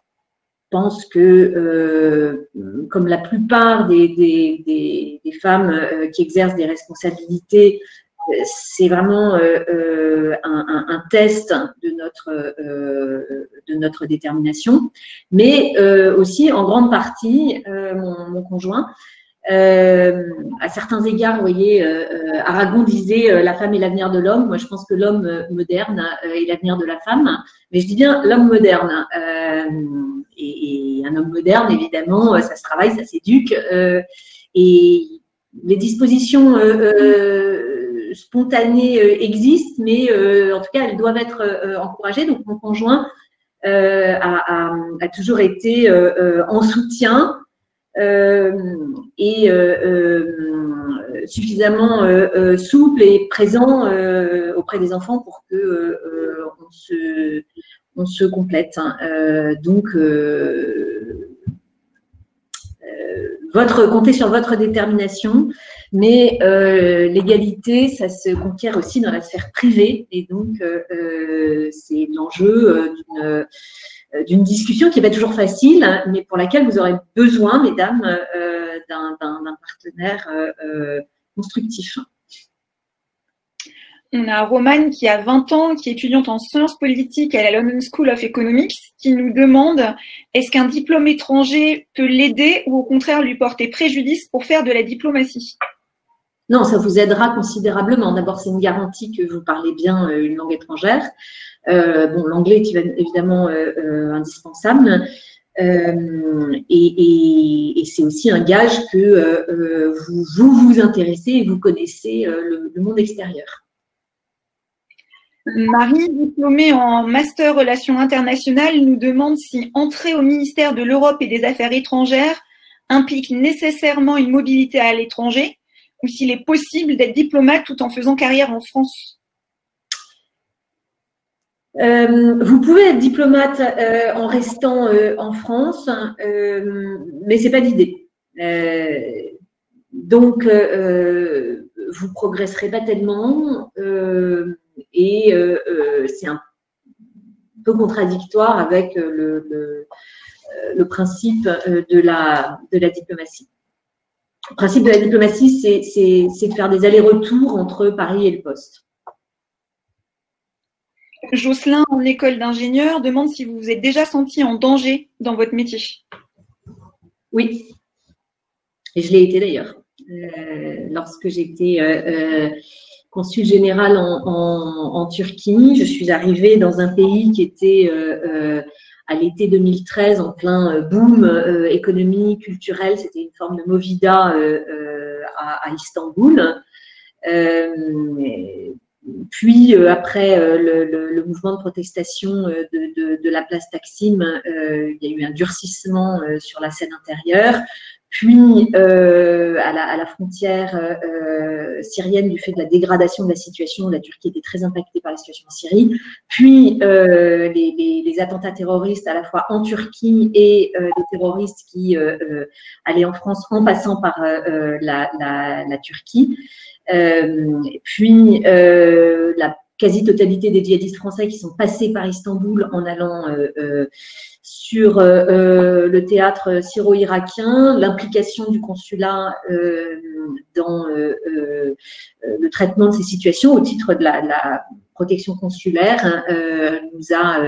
pense que, euh, comme la plupart des, des, femmes euh, qui exercent des responsabilités, euh, c'est vraiment un, test de notre, de notre détermination, mais aussi en grande partie mon, conjoint. À certains égards, vous voyez, Aragon disait la femme est l'avenir de l'homme. Moi, je pense que l'homme moderne est l'avenir de la femme, mais je dis bien l'homme moderne et, un homme moderne, évidemment, euh, ça se travaille, ça s'éduque. Euh, et les dispositions euh, spontanées existent, mais en tout cas, elles doivent être encouragées. Donc, mon conjoint a, toujours été en soutien et suffisamment souple et présent auprès des enfants pour que on se complète. Hein. Euh, donc, euh, euh, votre, comptez sur votre détermination, mais l'égalité, ça se conquiert aussi dans la sphère privée, et donc c'est l'enjeu d'une discussion qui n'est pas toujours facile, mais pour laquelle vous aurez besoin, mesdames, d'un partenaire constructif. On a Romane qui a 20 ans, qui est étudiante en sciences politiques à la London School of Economics, qui nous demande est-ce qu'un diplôme étranger peut l'aider ou au contraire lui porter préjudice pour faire de la diplomatie? Non, ça vous aidera considérablement. D'abord, c'est une garantie que vous parlez bien euh, une langue étrangère. Euh, bon, l'anglais est évidemment euh, indispensable. et, c'est aussi un gage que vous, vous, intéressez et vous connaissez le monde extérieur. Marie, diplômée en master relations internationales, nous demande si entrer au ministère de l'Europe et des Affaires étrangères implique nécessairement une mobilité à l'étranger ou s'il est possible d'être diplomate tout en faisant carrière en France. Euh, vous pouvez être diplomate euh, en restant euh, en France, mais c'est pas l'idée. donc, vous progresserez pas tellement et c'est un peu contradictoire avec le, le, principe de la, de la diplomatie. Le principe de la diplomatie, c'est de faire des allers-retours entre Paris et le poste. Jocelyn, en école d'ingénieur, demande si vous vous êtes déjà senti en danger dans votre métier. Oui. Et je l'ai été d'ailleurs. lorsque j'étais consul général en, Turquie. Je suis arrivée dans un pays qui était euh, euh, à l'été 2013 en plein euh, boom économique, culturel. C'était une forme de movida à, Istanbul. Puis après le, mouvement de protestation de, la place Taksim, il y a eu un durcissement sur la scène intérieure puis euh, à, la, à, la, frontière euh, syrienne du fait de la dégradation de la situation. La Turquie était très impactée par la situation en Syrie. Puis euh, les, les, les, attentats terroristes à la fois en Turquie et euh, les terroristes qui euh, euh, allaient en France en passant par la, la, la, Turquie. puis la quasi-totalité des djihadistes français qui sont passés par Istanbul en allant sur euh, euh, le théâtre syro-irakien, l'implication du consulat euh, dans le traitement de ces situations au titre de la, protection consulaire hein, nous a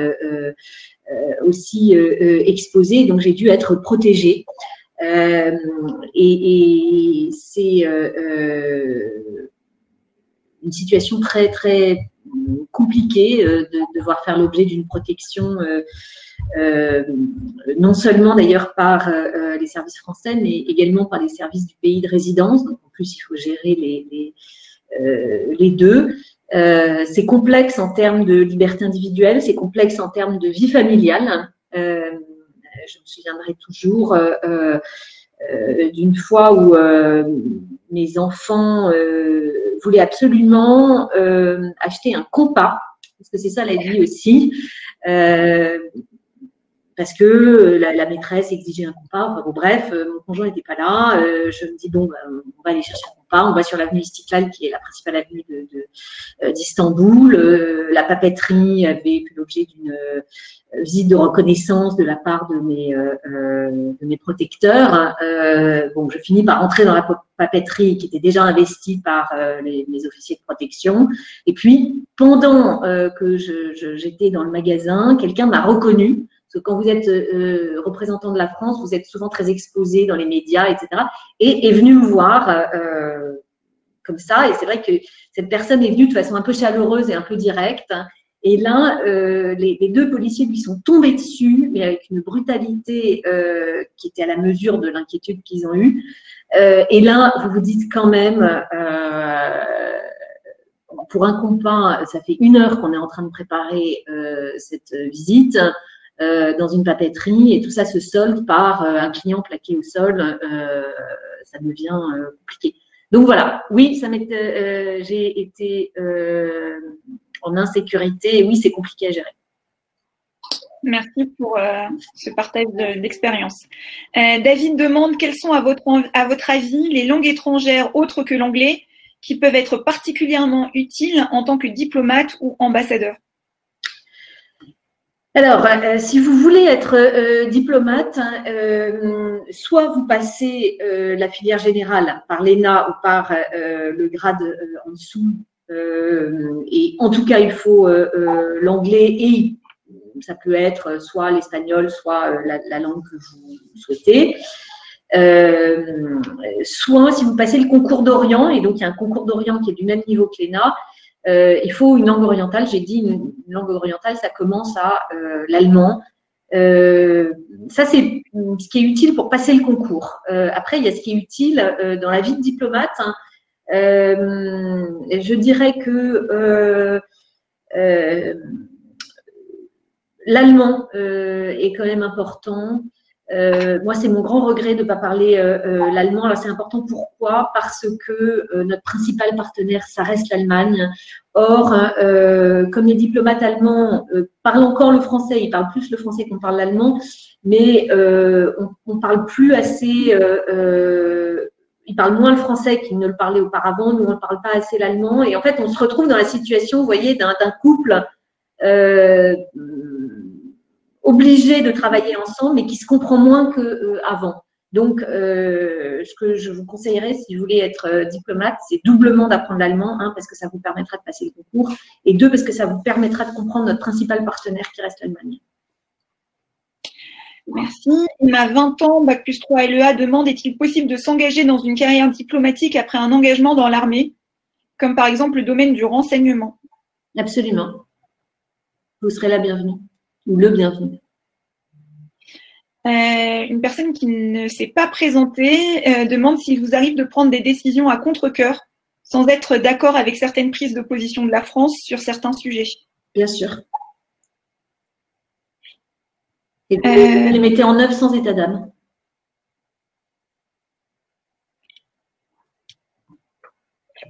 aussi exposé. Donc j'ai dû être protégée. et, c'est une situation très très compliquée de devoir faire l'objet d'une protection euh, non seulement d'ailleurs par euh, euh, les services français, mais également par les services du pays de résidence. Donc en plus, il faut gérer les, les, deux. c'est complexe en termes de liberté individuelle, c'est complexe en termes de vie familiale. je me souviendrai toujours euh, euh, d'une fois où euh, mes enfants voulaient absolument acheter un compas, parce que c'est ça la vie aussi parce que euh, la, maîtresse exigeait un compas. Enfin, bon, bref, euh, mon conjoint n'était pas là. Euh, je me dis bon, bah, on va aller chercher un compas. On va sur l'avenue Istiklal, qui est la principale avenue d'Istanbul. De, la papeterie avait fait l'objet d'une visite de reconnaissance de la part de mes, protecteurs. bon, je finis par entrer dans la papeterie qui était déjà investie par les, les, officiers de protection. Et puis, pendant que j'étais dans le magasin, quelqu'un m'a reconnu parce que quand vous êtes euh, représentant de la France, vous êtes souvent très exposé dans les médias, etc. Et est venu me voir euh, comme ça. Et c'est vrai que cette personne est venue de façon un peu chaleureuse et un peu directe. Et là, euh, les, deux policiers lui sont tombés dessus, mais avec une brutalité euh, qui était à la mesure de l'inquiétude qu'ils ont eue. Euh, et là, vous vous dites quand même, euh, pour un compas, ça fait une heure qu'on est en train de préparer cette visite. Euh, dans une papeterie et tout ça se solde par euh, un client plaqué au sol, euh, ça devient compliqué. Donc voilà, oui, ça j'ai été en insécurité et oui, c'est compliqué à gérer. Merci pour ce partage d'expérience. David demande quelles sont à votre avis les langues étrangères autres que l'anglais qui peuvent être particulièrement utiles en tant que diplomate ou ambassadeur? Alors, euh, si vous voulez être euh, diplomate, hein, euh, soit vous passez la filière générale par l'ENA ou par le grade en dessous, et en tout cas, il faut l'anglais et ça peut être soit l'espagnol, soit la, langue que vous souhaitez. soit si vous passez le concours d'Orient, et donc il y a un concours d'Orient qui est du même niveau que l'ENA, euh, il faut une langue orientale. J'ai dit une, langue orientale, ça commence à euh, l'allemand. Euh, ça, c'est ce qui est utile pour passer le concours. après, il y a ce qui est utile dans la vie de diplomate. Hein. je dirais que l'allemand est quand même important. Euh, moi, c'est mon grand regret de ne pas parler euh, euh, l'allemand. Alors, c'est important. Pourquoi? Parce que notre principal partenaire, ça reste l'Allemagne. Or, comme les diplomates allemands parlent encore le français, ils parlent plus le français qu'on parle l'allemand, mais on ne parle plus assez. ils parlent moins le français qu'ils ne le parlaient auparavant. Nous, on ne parle pas assez l'allemand. Et en fait, on se retrouve dans la situation, vous voyez, d'un couple obligés de travailler ensemble, mais qui se comprend moins qu'avant. Euh, Donc, euh, ce que je vous conseillerais, si vous voulez être euh, diplomate, c'est doublement d'apprendre l'allemand, un, parce que ça vous permettra de passer le concours, et deux, parce que ça vous permettra de comprendre notre principal partenaire qui reste l'Allemagne. Merci. Il a 20 ans, Bac plus 3 LEA demande est-il possible de s'engager dans une carrière diplomatique après un engagement dans l'armée, comme par exemple le domaine du renseignement? Absolument. Vous serez la bienvenue, ou le bienvenu. Euh, une personne qui ne s'est pas présentée euh, demande s'il vous arrive de prendre des décisions à contre-coeur sans être d'accord avec certaines prises de position de la France sur certains sujets. Bien sûr. Et vous euh, les mettez en œuvre sans état d'âme.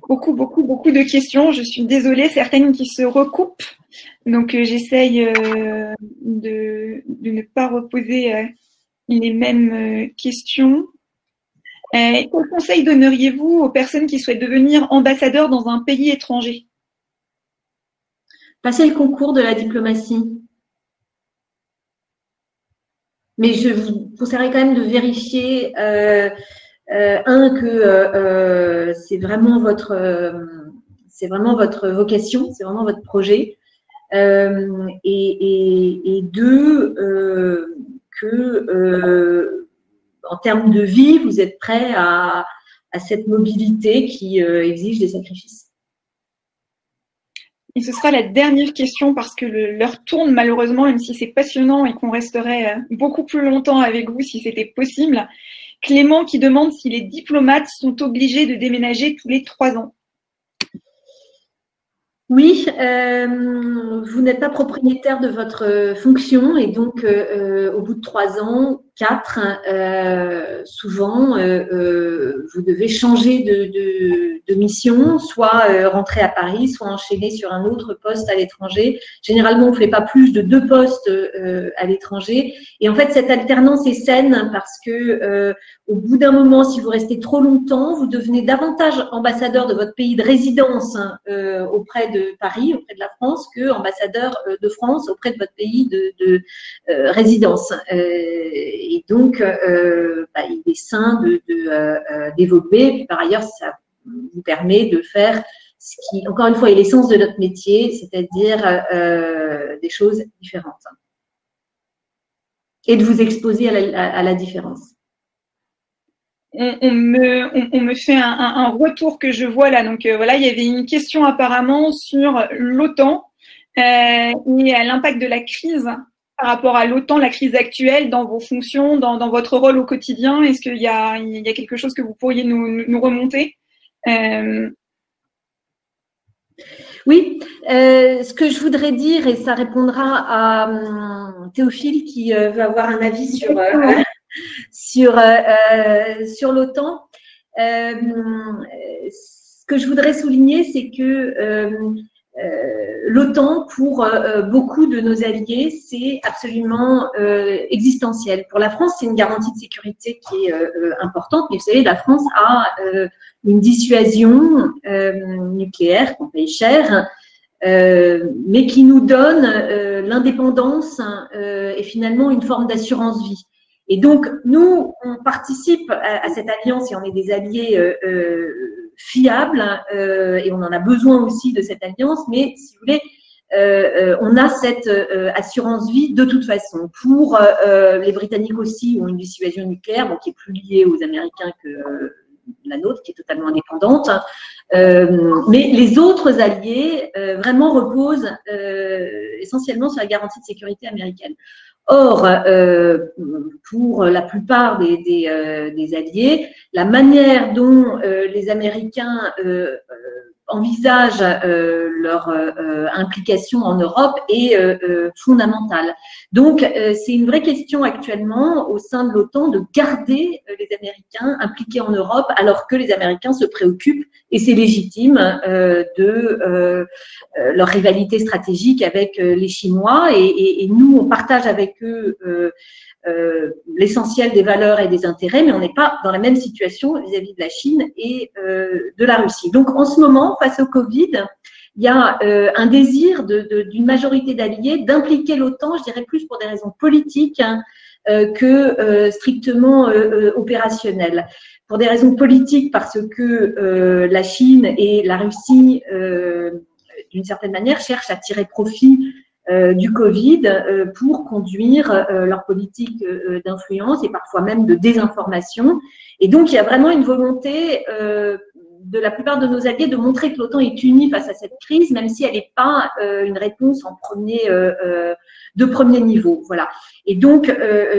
Beaucoup, beaucoup, beaucoup de questions. Je suis désolée, certaines qui se recoupent. Donc, euh, j'essaye euh, de, ne pas reposer les mêmes questions. quel conseil donneriez-vous aux personnes qui souhaitent devenir ambassadeurs dans un pays étranger? Passer le concours de la diplomatie. Mais je vous conseillerais quand même de vérifier euh, euh, un que euh, c'est vraiment votre c'est vraiment votre vocation, c'est vraiment votre projet, et, et, et, deux que en termes de vie, vous êtes prêt à, à cette mobilité qui exige des sacrifices. Et ce sera la dernière question parce que l'heure tourne malheureusement, même si c'est passionnant et qu'on resterait euh, beaucoup plus longtemps avec vous si c'était possible. Clément qui demande si les diplomates sont obligés de déménager tous les trois ans. Oui, euh, vous n'êtes pas propriétaire de votre euh, fonction et donc au bout de trois ans, quatre, souvent, vous devez changer de mission, soit euh, rentrer à Paris, soit enchaîner sur un autre poste à l'étranger. Généralement, on ne fait pas plus de deux postes euh, à l'étranger. Et en fait, cette alternance est saine parce que euh, au bout d'un moment, si vous restez trop longtemps, vous devenez davantage ambassadeur de votre pays de résidence hein, auprès de Paris, auprès de la France, que ambassadeur de France auprès de votre pays de, de résidence. Donc, bah, il est sain d'évoluer. De, par ailleurs, ça vous permet de faire ce qui, encore une fois, est l'essence de notre métier, c'est-à-dire euh, des choses différentes. Et de vous exposer à la, différence. On, me, fait un, retour que je vois là. Donc euh, voilà, il y avait une question apparemment sur l'OTAN euh, et l'impact de la crise par rapport à l'OTAN, la crise actuelle, dans vos fonctions, dans, votre rôle au quotidien. Est-ce qu'il y, a, quelque chose que vous pourriez nous remonter euh, oui, euh, ce que je voudrais dire, et ça répondra à hum, Théophile qui euh, veut avoir un avis sur, sur, sur l'OTAN. ce que je voudrais souligner, c'est que l'OTAN, pour beaucoup de nos alliés, c'est absolument existentiel. Pour la France, c'est une garantie de sécurité qui est importante, mais vous savez, la France a une dissuasion euh, nucléaire qu'on paye cher, euh, mais qui nous donne euh, l'indépendance et finalement une forme d'assurance vie. Et donc, nous, on participe à, cette alliance et on est des alliés fiables et on en a besoin aussi de cette alliance, mais si vous voulez, on a cette assurance vie de toute façon. Pour les Britanniques aussi ont une dissuasion nucléaire, donc qui est plus liée aux Américains que la nôtre, qui est totalement indépendante. Euh, mais les autres alliés euh, vraiment reposent euh, essentiellement sur la garantie de sécurité américaine. Or, pour la plupart des, des, alliés, la manière dont les Américains envisagent euh, leur euh, implication en Europe est euh, fondamentale. Donc, c'est une vraie question actuellement au sein de l'OTAN de garder les Américains impliqués en Europe alors que les Américains se préoccupent, et c'est légitime, de leur rivalité stratégique avec les Chinois. Et, et, et, nous, on partage avec eux euh, l'essentiel des valeurs et des intérêts, mais on n'est pas dans la même situation vis-à-vis de la Chine et euh, de la Russie. Donc en ce moment, face au Covid, il y a euh, un désir d'une majorité d'alliés d'impliquer l'OTAN, je dirais plus pour des raisons politiques hein, que strictement opérationnelles. Pour des raisons politiques, parce que la Chine et la Russie, d'une certaine manière, cherchent à tirer profit du Covid pour conduire leur politique d'influence et parfois même de désinformation. Et donc, il y a vraiment une volonté de la plupart de nos alliés de montrer que l'OTAN est unie face à cette crise, même si elle n'est pas euh, une réponse en premier, euh, euh, de premier niveau. Voilà. Et donc,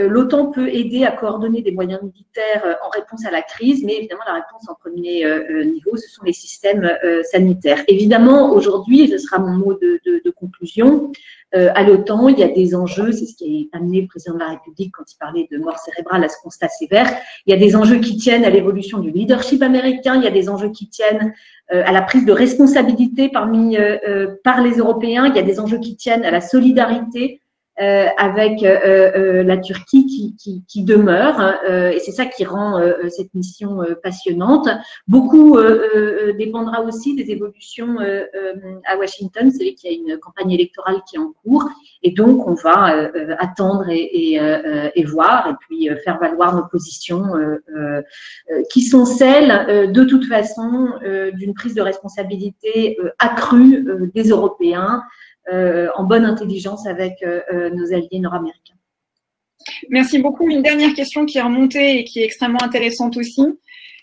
l'OTAN peut aider à coordonner des moyens militaires en réponse à la crise, mais évidemment, la réponse en premier niveau, ce sont les systèmes sanitaires. Évidemment, aujourd'hui, ce sera mon mot de, conclusion, euh, à l'OTAN, il y a des enjeux, c'est ce qui a amené le président de la République quand il parlait de mort cérébrale à ce constat sévère. Il y a des enjeux qui tiennent à l'évolution du leadership américain, il y a des enjeux qui tiennent euh, à la prise de responsabilité parmi euh, par les Européens, il y a des enjeux qui tiennent à la solidarité euh, avec euh, euh, la Turquie qui, qui, qui demeure hein, et c'est ça qui rend cette mission passionnante. Beaucoup dépendra aussi des évolutions à Washington. Savez qu'il y a une campagne électorale qui est en cours et donc on va attendre et, et, et, voir et puis faire valoir nos positions qui sont celles de toute façon d'une prise de responsabilité accrue des Européens euh, en bonne intelligence avec euh, euh, nos alliés nord-américains. Merci beaucoup. Une dernière question qui est remontée et qui est extrêmement intéressante aussi.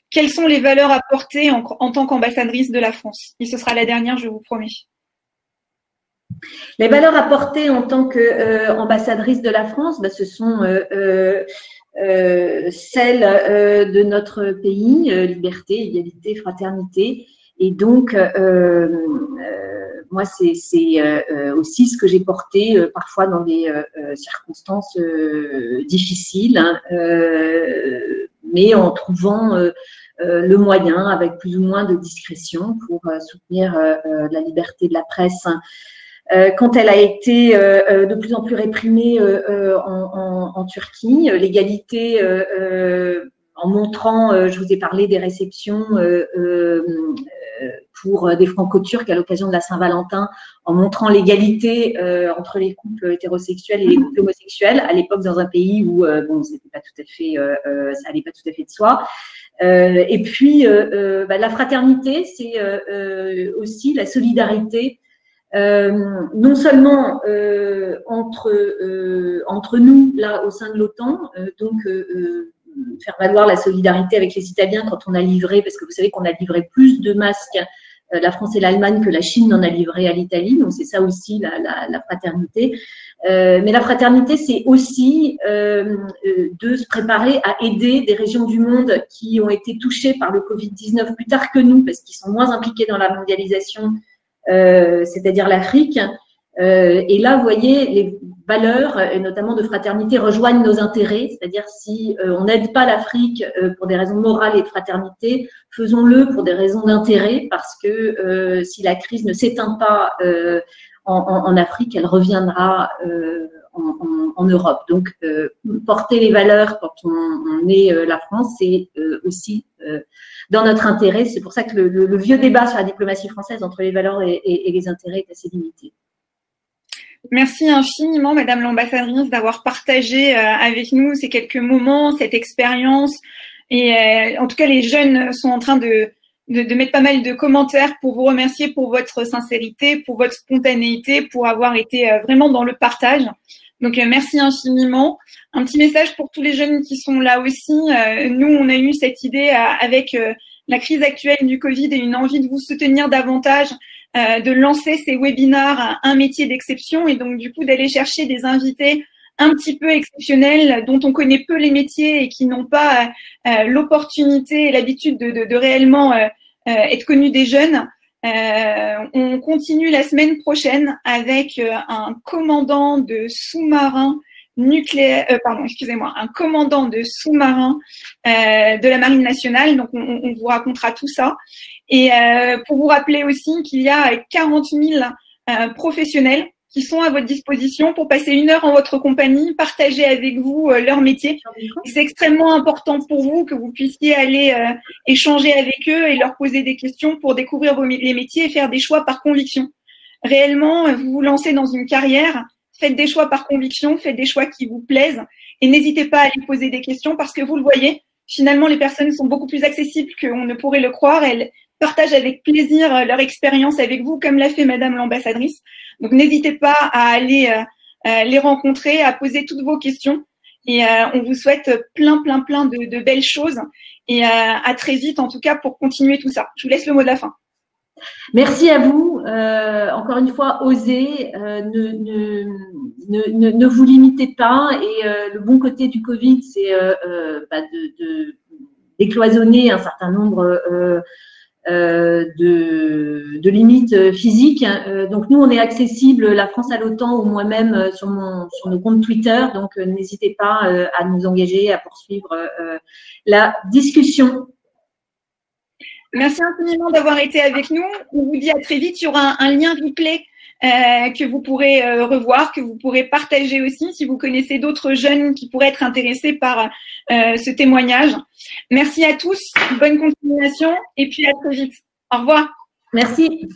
Quelles sont les valeurs apportées en, en tant qu'ambassadrice de la France? Et ce sera la dernière, je vous promets. Les valeurs apportées en tant qu'ambassadrice de la France, bah, ce sont euh, euh, celles de notre pays, liberté, égalité, fraternité. Et donc, moi, c'est euh, euh, aussi ce que j'ai porté euh, parfois dans des circonstances difficiles, hein, mais en trouvant le moyen, avec plus ou moins de discrétion, pour soutenir la liberté de la presse. quand elle a été de plus en plus réprimée en, Turquie, l'égalité en montrant, je vous ai parlé des réceptions pour euh, des franco-turcs à l'occasion de la Saint-Valentin en montrant l'égalité euh, entre les couples hétérosexuels et les couples homosexuels. À l'époque dans un pays où euh, bon c'était pas tout à fait ça allait pas tout à fait de soi. Et puis bah, la fraternité c'est aussi la solidarité non seulement entre entre nous là au sein de l'OTAN donc faire valoir la solidarité avec les Italiens quand on a livré, parce que vous savez qu'on a livré plus de masques euh, la France et l'Allemagne que la Chine n'en a livré à l'Italie. Donc c'est ça aussi la, la, la fraternité. Euh, mais la fraternité, c'est aussi euh, euh, de se préparer à aider des régions du monde qui ont été touchées par le Covid-19 plus tard que nous, parce qu'ils sont moins impliqués dans la mondialisation, euh, c'est-à-dire l'Afrique. Euh, et là, vous voyez, les valeurs, et notamment de fraternité, rejoignent nos intérêts. C'est-à-dire, si euh, on n'aide pas l'Afrique euh, pour des raisons morales et de fraternité, faisons-le pour des raisons d'intérêt, parce que si la crise ne s'éteint pas en, en, Afrique, elle reviendra en, en, Europe. Donc, porter les valeurs quand on, on est la France, c'est aussi dans notre intérêt. C'est pour ça que le, le, vieux débat sur la diplomatie française entre les valeurs et, et les intérêts est assez limité. Merci infiniment, Madame l'ambassadrice, d'avoir partagé euh, avec nous ces quelques moments, cette expérience. Et euh, en tout cas, les jeunes sont en train de, de, de, mettre pas mal de commentaires pour vous remercier pour votre sincérité, pour votre spontanéité, pour avoir été euh, vraiment dans le partage. Donc, merci infiniment. Un petit message pour tous les jeunes qui sont là aussi. Nous, on a eu cette idée avec la crise actuelle du Covid et une envie de vous soutenir davantage euh, de lancer ces webinars un métier d'exception et donc du coup d'aller chercher des invités un petit peu exceptionnels dont on connaît peu les métiers et qui n'ont pas euh, l'opportunité et l'habitude de, de, de, réellement euh, être connus des jeunes. on continue la semaine prochaine avec un commandant de sous-marin nucléaire, euh, pardon, excusez-moi, un commandant de sous-marin euh, de la Marine nationale. Donc, on, on, vous racontera tout ça. Et euh, pour vous rappeler aussi qu'il y a 40 000 euh, professionnels qui sont à votre disposition pour passer une heure en votre compagnie, partager avec vous euh, leur métier. C'est extrêmement important pour vous que vous puissiez aller échanger avec eux et leur poser des questions pour découvrir vos, les métiers et faire des choix par conviction. Réellement, vous vous lancez dans une carrière Faites des choix par conviction, faites des choix qui vous plaisent et n'hésitez pas à lui poser des questions parce que vous le voyez, Finalement, les personnes sont beaucoup plus accessibles qu'on ne pourrait le croire. Elles partagent avec plaisir leur expérience avec vous, comme l'a fait Madame l'ambassadrice. Donc, n'hésitez pas à aller les rencontrer, à poser toutes vos questions. Et on vous souhaite plein, plein, plein de, belles choses. Et à très vite, en tout cas, pour continuer tout ça. Je vous laisse le mot de la fin. Merci à vous. Euh, encore une fois, osez, euh, ne, ne, ne, vous limitez pas. Et euh, le bon côté du Covid, c'est bah de, de, décloisonner un certain nombre de, de, limites physiques. donc nous, on est accessible, la France à l'OTAN ou moi-même sur, mon, sur nos comptes Twitter. Donc n'hésitez pas à nous engager, à poursuivre la discussion. Merci infiniment d'avoir été avec nous. On vous dit à très vite. Il y aura un, lien replay euh, que vous pourrez euh, revoir, que vous pourrez partager aussi si vous connaissez d'autres jeunes qui pourraient être intéressés par euh, ce témoignage. Merci à tous, bonne continuation et puis à très vite. Au revoir. Merci.